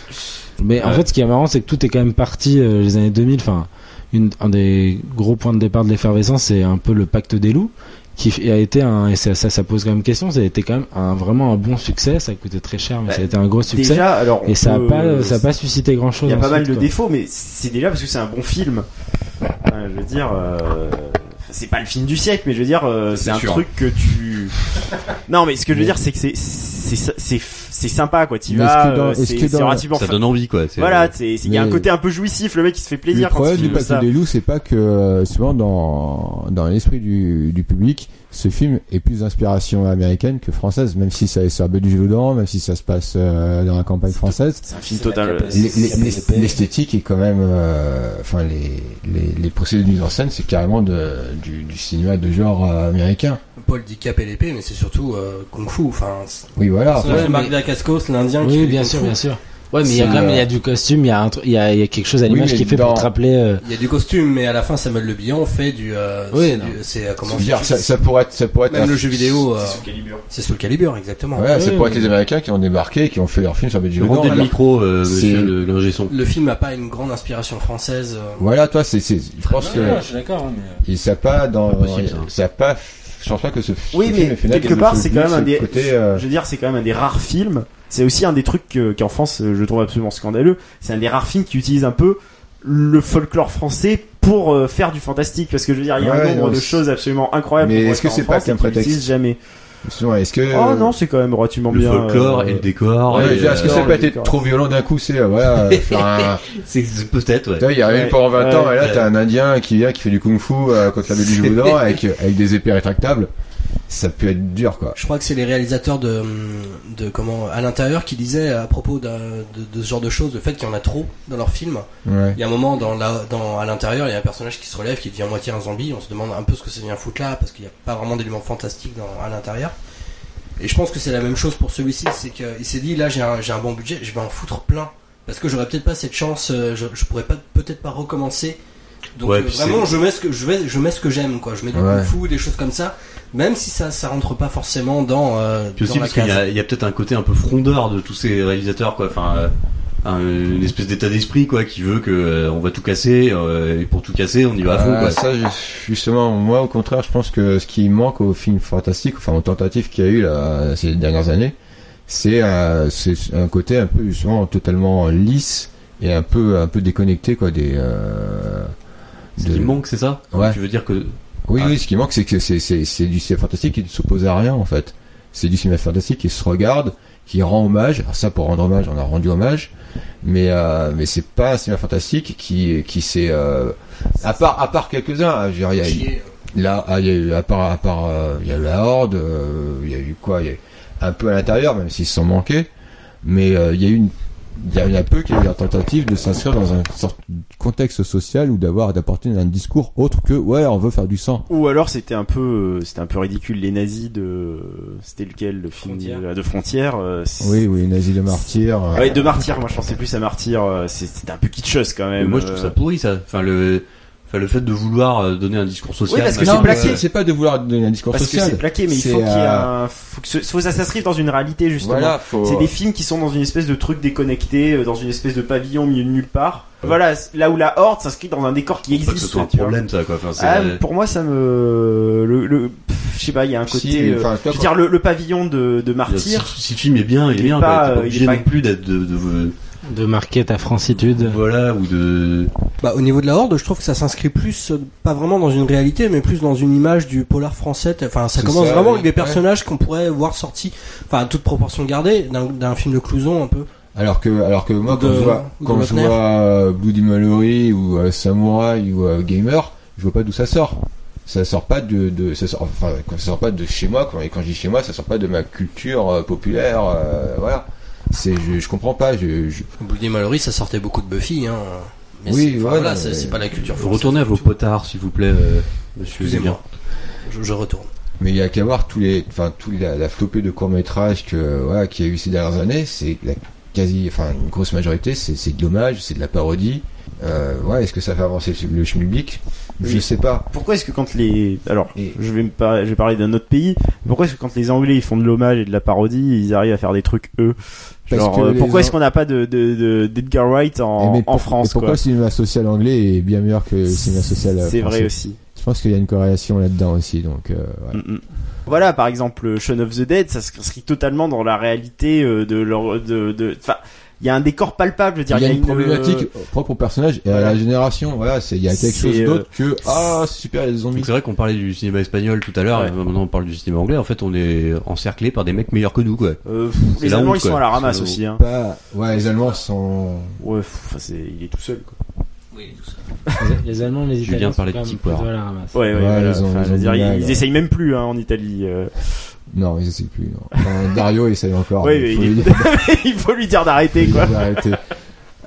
Mais en fait ce qui est marrant c'est que tout est quand même parti euh, les années 2000 enfin une, un des gros points de départ de l'effervescence c'est un peu le pacte des loups qui a été un et ça, ça, ça pose quand même question ça a été quand même un, vraiment un bon succès ça a coûté très cher mais Bah, ça a été un gros succès Déjà, alors. et ça a peut- pas ça a pas suscité grand chose Il y a pas mal de défauts, mais c'est déjà parce que c'est un bon film. Enfin, je veux dire, euh, c'est pas le film du siècle, mais je veux dire, euh, C'est c'est un sûr. truc que tu. Non, mais ce que je veux dire, c'est que c'est c'est c'est c'est sympa, quoi. Tu vas, est-ce que dans- euh, est-ce c'est que c'est dans- relativement. Ça donne envie quoi. c'est- Voilà, c'est il y a un côté un peu jouissif. Le mec, il se fait plaisir le quand problème du Pacte des loups, c'est pas que euh, souvent dans dans l'esprit du, du public, ce film est plus d'inspiration américaine que française, même si ça est sur Belgique-Loudan, même si ça se passe euh, dans la campagne française. C'est un film total. épais. L'esthétique est quand même, euh, enfin les, les les procédés de mise en scène, c'est carrément de, du, du cinéma de genre euh, américain. Paul Dicap et l'épée, mais c'est surtout euh, Kung Fu. Enfin, Oui, voilà. Marc Dacascos, l'Indien qui oui fait bien du sûr Kung bien Fu. sûr ouais mais il y a quand même il y a du costume il y a un truc il y a, il y a quelque chose à Oui, l'image mais qui fait dans- pour te rappeler euh, Il y a du costume, mais à la fin, Samuel Le Bihan fait du. Euh, Oui, c'est non. du- c'est euh, comment Je veux dire, ça, ça pourrait être, ça pourrait être Même un- le jeu vidéo, euh, C'est sous calibre. c'est sous le calibre, exactement. Ouais, ça Oui, pourrait oui. être les Américains qui ont débarqué, qui ont fait leur film sur Belgique-Loudan. Rendez le alors- micro, euh, C'est- monsieur le- l'ingé son. Le film n'a pas une grande inspiration française. euh, Voilà, toi, c'est, c'est, je pense que, je suis d'accord hein, mais il ça a pas dans, Pas possible, ça. ça a pas, je pense pas que ce, Oui, ce mais film ait fait naître quelque le part, c'est quand même un des. côté, euh, Je veux dire, c'est quand même un des rares films. C'est aussi un des trucs que- qu'en France, euh, je trouve absolument scandaleux. C'est un des rares films qui utilise un peu le folklore français pour euh, faire du fantastique. Parce que je veux dire, il y a Ouais, un nombre non, de choses absolument incroyables. Mais est-ce que c'est pas qu'un prétexte jamais. est-ce que, Oh non, c'est quand même relativement Le bien. folklore euh, et le décor. Ouais, est-ce que ça été d'accord. trop violent d'un coup, c'est, voilà, faire un, c'est peut-être, ouais. il y a Ouais, eu pendant 20 ans, ouais, et là, ouais. t'as un Indien qui vient, qui fait du kung-fu, euh, contre la Belgique-Loudan, avec, avec des épées rétractables. Ça peut être dur quoi. Je crois que c'est les réalisateurs de, de comment à l'intérieur qui disaient à propos de, de ce genre de choses, le fait qu'il y en a trop dans leurs films. Ouais. Il y a un moment dans la, dans, à l'intérieur, il y a un personnage qui se relève, qui devient moitié un zombie. On se demande un peu ce que ça vient foutre là, parce qu'il n'y a pas vraiment d'éléments fantastiques dans, à l'intérieur. Et je pense que c'est la même chose pour celui-ci, c'est qu'il s'est dit là j'ai un, j'ai un bon budget, je vais en foutre plein. Parce que j'aurais peut-être pas cette chance, euh, je, je pourrais pas peut-être pas recommencer. Donc Ouais, euh, vraiment je mets ce que je mets, je mets ce que j'aime quoi. Je mets du Ouais. kung-fu, des choses comme ça, même si ça ça rentre pas forcément dans, euh, Puis aussi la parce qu'il y a, il y a peut-être un côté un peu frondeur de tous ces réalisateurs, quoi. Enfin, euh, un- une espèce d'état d'esprit, quoi, qui veut que euh, on va tout casser euh, et pour tout casser, on y va à fond, quoi. ça, justement, moi, au contraire, je pense que ce qui manque aux films fantastiques, enfin aux tentatives qu'il y a eu là, ces dernières années, c'est euh, c'est un côté un peu justement totalement lisse et un peu un peu déconnecté quoi des. Euh, Ce de- qui manque, c'est ça. Ouais. Tu veux dire que Oui, Ah. oui, ce qui manque, c'est que c'est c'est c'est du cinéma fantastique qui ne s'oppose à rien en fait. C'est du cinéma fantastique qui se regarde, qui rend hommage. Alors ça, pour rendre hommage, on a rendu hommage, mais euh, mais c'est pas un cinéma fantastique qui qui s'est euh, à part à part quelques uns. Je veux dire, il y a-. Là, ah, il y a eu, à part, à part, euh, il y a eu la Horde, euh, il y a eu quoi Il y a eu un peu à l'intérieur, même s'ils se sont manqués. Mais euh, il y a eu une, il y a, il y a peu qui a eu la tentative de s'inscrire dans un sorte de contexte social ou d'avoir, d'apporter un discours autre que, ouais, on veut faire du sang. Ou alors c'était un peu, euh, c'était un peu ridicule les nazis de, c'était lequel le film Frontières. de, de frontières. euh, c'est- Oui, oui, nazi de martyr. euh, Ouais, de martyr. Moi, je pensais plus à martyr. euh, c'est- C'était un peu kitscheuse quand mais même. moi je trouve euh. ça pourri, ça. Enfin le, enfin le fait de vouloir euh, donner un discours social. Oui, parce que c'est plaqué. mais c'est- pas de vouloir donner un discours Parce que social. c'est plaqué, mais il faut qu'il y ait euh, un, faut que, ce- faut que ça s'inscrive dans une réalité justement. Voilà, faut. C'est des films qui sont dans une espèce de truc déconnecté, euh, dans une espèce de pavillon au milieu de nulle part. Voilà, là où la horde s'inscrit dans un décor qui Faut pas que ce existe. soit un problème, ça, quoi. Enfin, Ah, pour moi, ça me, le, le, pff, je sais pas, il y a un côté, Si, euh, enfin, toi, je veux dire, le, le pavillon de, de si, martyr. si le film est bien, il est il est bien. pas, euh, pas il est pas- plus d'être de, de, De marquer ta francitude. voilà ou de. Bah, au niveau de la Horde, je trouve que ça s'inscrit plus, euh, pas vraiment dans une réalité, mais plus dans une image du polar français. Enfin, ça commence ça, vraiment oui. avec des personnages qu'on pourrait voir sortis, enfin, à toute proportion gardée, d'un film de Clouson un peu. Alors que, alors que moi, quand de- je vois, de quand je vois euh, Bloody Mallory ou euh, Samurai ou euh, Gamer, je vois pas d'où ça sort. Ça sort pas de, de ça sort, enfin, ça sort pas de chez moi. Quand, et quand je dis chez moi, ça sort pas de ma culture euh, populaire. euh, voilà. C'est, je, je comprends pas. Je, je- Bloody Mallory, ça sortait beaucoup de Buffy, hein. Mais Oui, c'est- voilà, voilà, c'est pas la culture Faut française retourner à vos potards, s'il vous plaît, euh, monsieur. Excusez-moi. Je, je retourne. mais il y a qu'à voir tous les, enfin, tous la, la flopée de courts métrages que, voilà, qu'il y a eu ces dernières années. C'est la quasi, enfin, une grosse majorité, c'est, c'est de l'hommage, c'est de la parodie. Euh, ouais, est-ce que ça fait avancer le schmilblick? Je sais pas. Pourquoi est-ce que quand les, alors, Et- je vais me par- je vais parler d'un autre pays. Pourquoi est-ce que quand les Anglais ils font de l'hommage et de la parodie, ils arrivent à faire des trucs eux? Genre, euh, pourquoi est-ce qu'on n'a pas de de de- d'Edgar Wright en, mais en France et pourquoi quoi? le cinéma social anglais est bien meilleur que le cinéma social euh, C'est vrai français? aussi. Je pense qu'il y a une corrélation là-dedans aussi, donc euh, ouais. Mm, mm. Voilà, par exemple, Shaun of the Dead, ça s'inscrit totalement dans la réalité euh, de leur, de, de, enfin, il y a un décor palpable, je veux dire, il y a une euh, problématique propre au personnage et à la génération. Voilà, c'est il y a quelque chose euh, d'autre que ah c'est super il y a des zombies. C'est vrai qu'on parlait du cinéma espagnol tout à l'heure, Ouais. et maintenant on parle du cinéma anglais. En fait, on est encerclé par des mecs meilleurs que nous, quoi. euh, les Allemands honte, ils sont à la ramasse aussi, hein. Pas ouais les Allemands sont Ouais, pff, enfin, c'est, il est tout seul, quoi. Oui, tout ça. Les, les Allemands, les Julien Italiens de même petits poires. Ouais, ouais, Ouais, voilà. ils ont- Enfin, ils ont dire, ils, mal, ils essayent même plus, hein, en Italie. euh. non ils essaient plus. Enfin, Dario essaye encore. Ouais, mais mais faut il, lui est- dire- il faut lui dire d'arrêter, quoi. d'arrêter.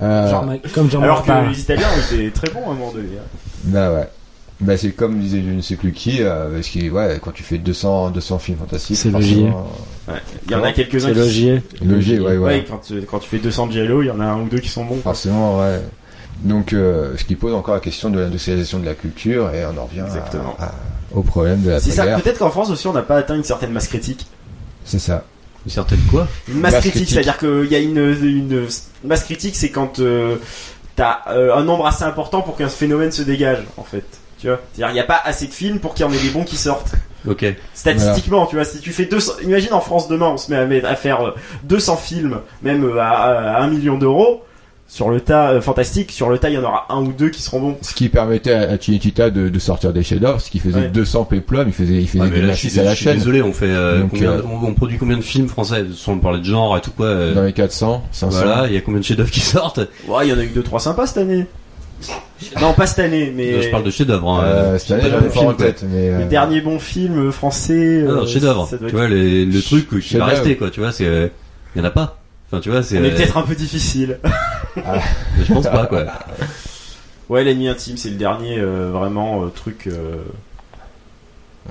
Euh, Genre, comme Jean Alors que les Italiens été très bons à un moment donné. hein. bah ouais. Bah c'est comme disait je ne sais plus qui, euh, parce que ouais quand tu fais 200 200 films fantastiques. C'est forcément, logique. Ouais. Il y en a quelques-uns C'est logier. Logique, ouais, ouais. Ouais, quand, tu- quand tu fais 200 Jello, il y en a un ou deux qui sont bons. quoi. Forcément, ouais. Donc, euh, ce qui pose encore la question de l'industrialisation de la culture, et on en revient à- Exactement. à- au problème de la C'est ça. Peut-être qu'en France aussi, on n'a pas atteint une certaine masse critique. C'est ça. Une certaine quoi? Une masse Masse critique, critique. c'est-à-dire qu'il y a une, une masse critique, c'est quand euh, t'as euh, un nombre assez important pour qu'un phénomène se dégage, en fait. Tu vois? C'est-à-dire, il n'y a pas assez de films pour qu'il y en ait des bons qui sortent. Ok. Statistiquement, tu vois, si tu fais 200, imagine en France demain, on se met à, à faire euh, 200 films, même euh, à, à 1 million d'euros, sur le tas, euh, fantastique, sur le tas, il y en aura un ou deux qui seront bons. Ce qui permettait à à Cinecittà de, de sortir des chefs-d'œuvre, ce qui faisait Ouais. 200 péplums, il faisait, il faisait Ah, mais des là, je à la je suis chaîne. désolé, on fait euh, Donc, combien, euh, on, on produit combien de films français sans parler de genre et tout quoi. euh, Dans les 400, 500. voilà, il y a combien de chefs-d'œuvre qui sortent? Ouais, il y en a eu deux trois sympas cette année. Non, pas cette année, mais Je parle de chef-d'œuvre. Hein. Euh, cette année, ai pas film, en tête, mais. le dernier bon film français. Ah non, chef-d'œuvre. Tu être- vois, les- le truc qui va rester, quoi. Tu vois, c'est, euh, y en a pas. Enfin, tu vois, c'est. On est peut-être un peu difficile. Je pense pas, quoi. Ouais, l'ennemi intime, c'est le dernier euh, vraiment euh, truc. euh,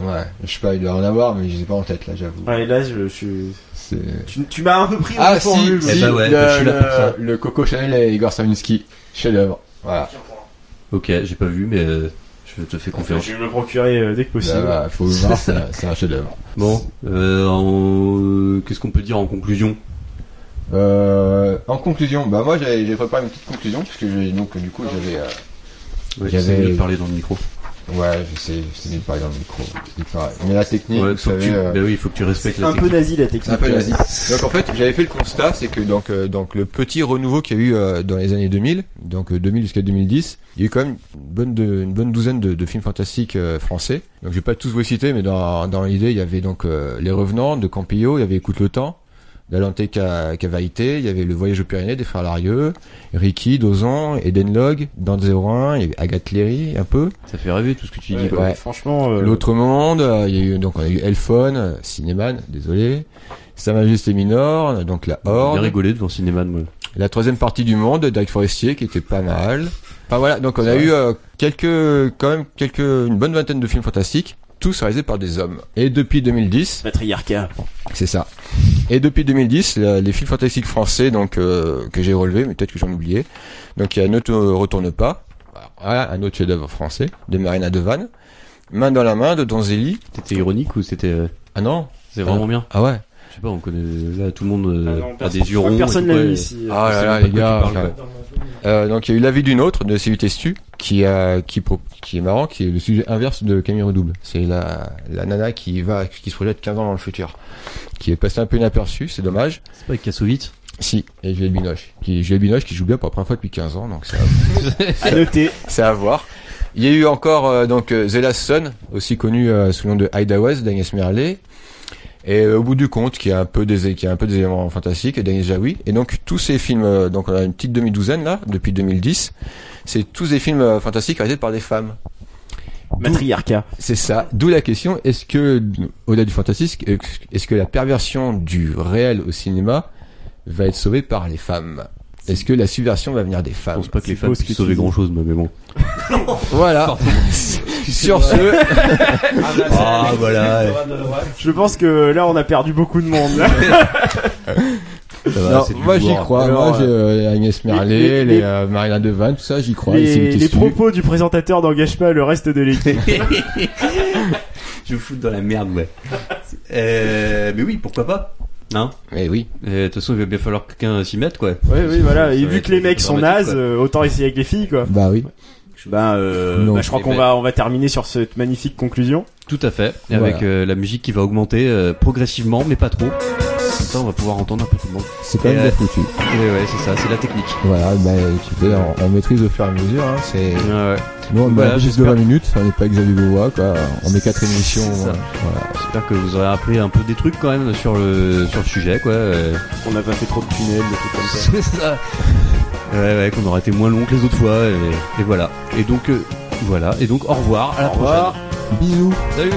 Ouais, je sais pas, il doit en avoir, mais je les ai pas en tête là, j'avoue. Ouais, là, je, je suis. C'est- Tu, tu m'as un peu pris au Ah dépourvu, si, mais- Eh si, ben ouais, le, je suis là pour ça. le- le Coco Chanel et Igor Stravinsky, chef d'œuvre. Voilà. Ok, j'ai pas vu, mais euh, je te fais confiance. Je vais me le procurer euh, dès que possible. Là, bah, faut le voir, c'est un- c'est un chef d'œuvre. Bon, euh, en- qu'est-ce qu'on peut dire en conclusion? Euh, en conclusion, bah moi j'ai j'ai préparé une petite conclusion parce que j'ai donc du coup j'avais euh, Ouais, J'avais- de parler dans le micro. ouais je sais je sais de parler dans le micro c'est pareil. mais la technique Ouais, vous faut que savez tu... euh, bah oui, il faut que tu respectes la un peu nazi la technique. c'est un peu nazi donc en fait j'avais fait le constat c'est que donc euh, donc le petit renouveau qu'il y a eu euh, dans les années 2000 donc euh, 2000 jusqu'à 2010 il y a eu quand même une bonne de- une bonne douzaine de, de films fantastiques euh, français donc je vais pas tous vous citer mais dans dans l'idée il y avait donc euh, les revenants de Campillo il y avait écoute le temps Dalante Ca- Cavaité, il y avait le voyage aux Pyrénées des frères Larieux, Ricky, Dozon, Eden Log, Dan 01, il y avait Agathe Léry un peu. Ça fait rêver tout ce que tu dis. Ouais, quoi. Ouais. Franchement, euh, L'autre monde, euh, il y a eu donc on a eu Elphone, euh, Cinéman, désolé, Sa Majesté Minor, donc la J'ai bien Horde, rigolé devant Cinéman, moi. la troisième partie du monde, Derek Forestier qui était pas mal. Enfin voilà, donc on a eu euh, quelques quand même quelques une bonne vingtaine de films fantastiques, tous réalisés par des hommes. Et depuis 2010, patriarcat. c'est ça. Et depuis 2010, la- les films fantastiques français donc euh, que j'ai relevés, mais peut-être que j'en oubliais. Donc il y a Ne te retourne pas, voilà, un autre chef-d'œuvre français de Marina Devanne, Main dans la main de Donzelli. C'était ironique ou c'était... euh, Ah non, C'est vraiment bien ah ouais. Je sais pas, on connaît... Là, tout le monde euh, Ah non, a personne- des yeux ronds. Personne l'a ouais. ici. Ah c'est là là les gars. parles, Euh, donc il y a eu La vie d'une autre de Céline Testu qui a qui pro- qui est marrant qui est le sujet inverse de Camille Redouble. C'est la la nana qui va qui se projette 15 ans dans le futur qui est passée un peu inaperçue, c'est dommage. C'est pas avec Kassovitz Si, et Juliette Binoche qui Juliette Binoche qui joue bien pour la première fois depuis 15 ans donc ça À noter. c'est à voir. Il y a eu encore euh, donc euh, Zella Son, aussi connu euh, sous le nom de Ida West d'Agnès Merlet. Et euh, au bout du compte, qui a un peu des qui a un peu des éléments fantastiques, d'Agnès Jaoui. Et donc tous ces films, euh, donc on a une petite demi-douzaine là depuis 2010. C'est tous des films euh, fantastiques réalisés par des femmes. Matriarcat. C'est ça. D'où la question est-ce que au-delà du fantastique, est-ce que la perversion du réel au cinéma va être sauvée par les femmes? Est-ce que la subversion va venir des Je femmes pense pas que les femmes puissent sauver grand chose, mais bon. Voilà. Sur ce, Ah, voilà. Je pense que là, on a perdu beaucoup de monde. Ça va, Non, moi j'y crois. Alors, moi j'ai euh, Agnès Merlet, les- les, les- euh, Marina Devanne, tout ça, j'y crois. les propos du présentateur n'engagent pas le reste de l'équipe. Je vous fous dans la merde, ouais. euh, mais oui, pourquoi pas Hein Eh oui. Et De toute façon, il va bien falloir que quelqu'un s'y mette, quoi. Oui, oui, voilà. Et vu que les mecs sont nazes, quoi. euh, autant essayer avec les filles, quoi. Bah oui. Ben, euh, Non. bah, je crois Eh qu'on ben- va, on va terminer sur cette magnifique conclusion. Tout à fait. Et Voilà. avec euh, la musique qui va augmenter euh, progressivement, mais pas trop. Comme ça, on va pouvoir entendre un peu tout le monde. C'est quand même euh, bien foutu. Ouais, ouais, c'est ça, c'est la technique. Voilà, bah tu sais, on, on maîtrise au fur et à mesure. Hein, c'est Ouais, ouais. nous on Voilà, de j'espère. 20 minutes, on n'est pas Xavier Beauvois quoi. On met quatre émissions. Euh, voilà. J'espère que vous aurez appris un peu des trucs quand même sur le sur le sujet, quoi. euh. On n'a pas fait trop de tunnels, des trucs comme ça. C'est ça. Ouais, ouais, qu'on aurait été moins long que les autres fois, et, et voilà. Et donc, euh, voilà. Et donc, au revoir. À la Au revoir. prochaine. Bisous. Salut.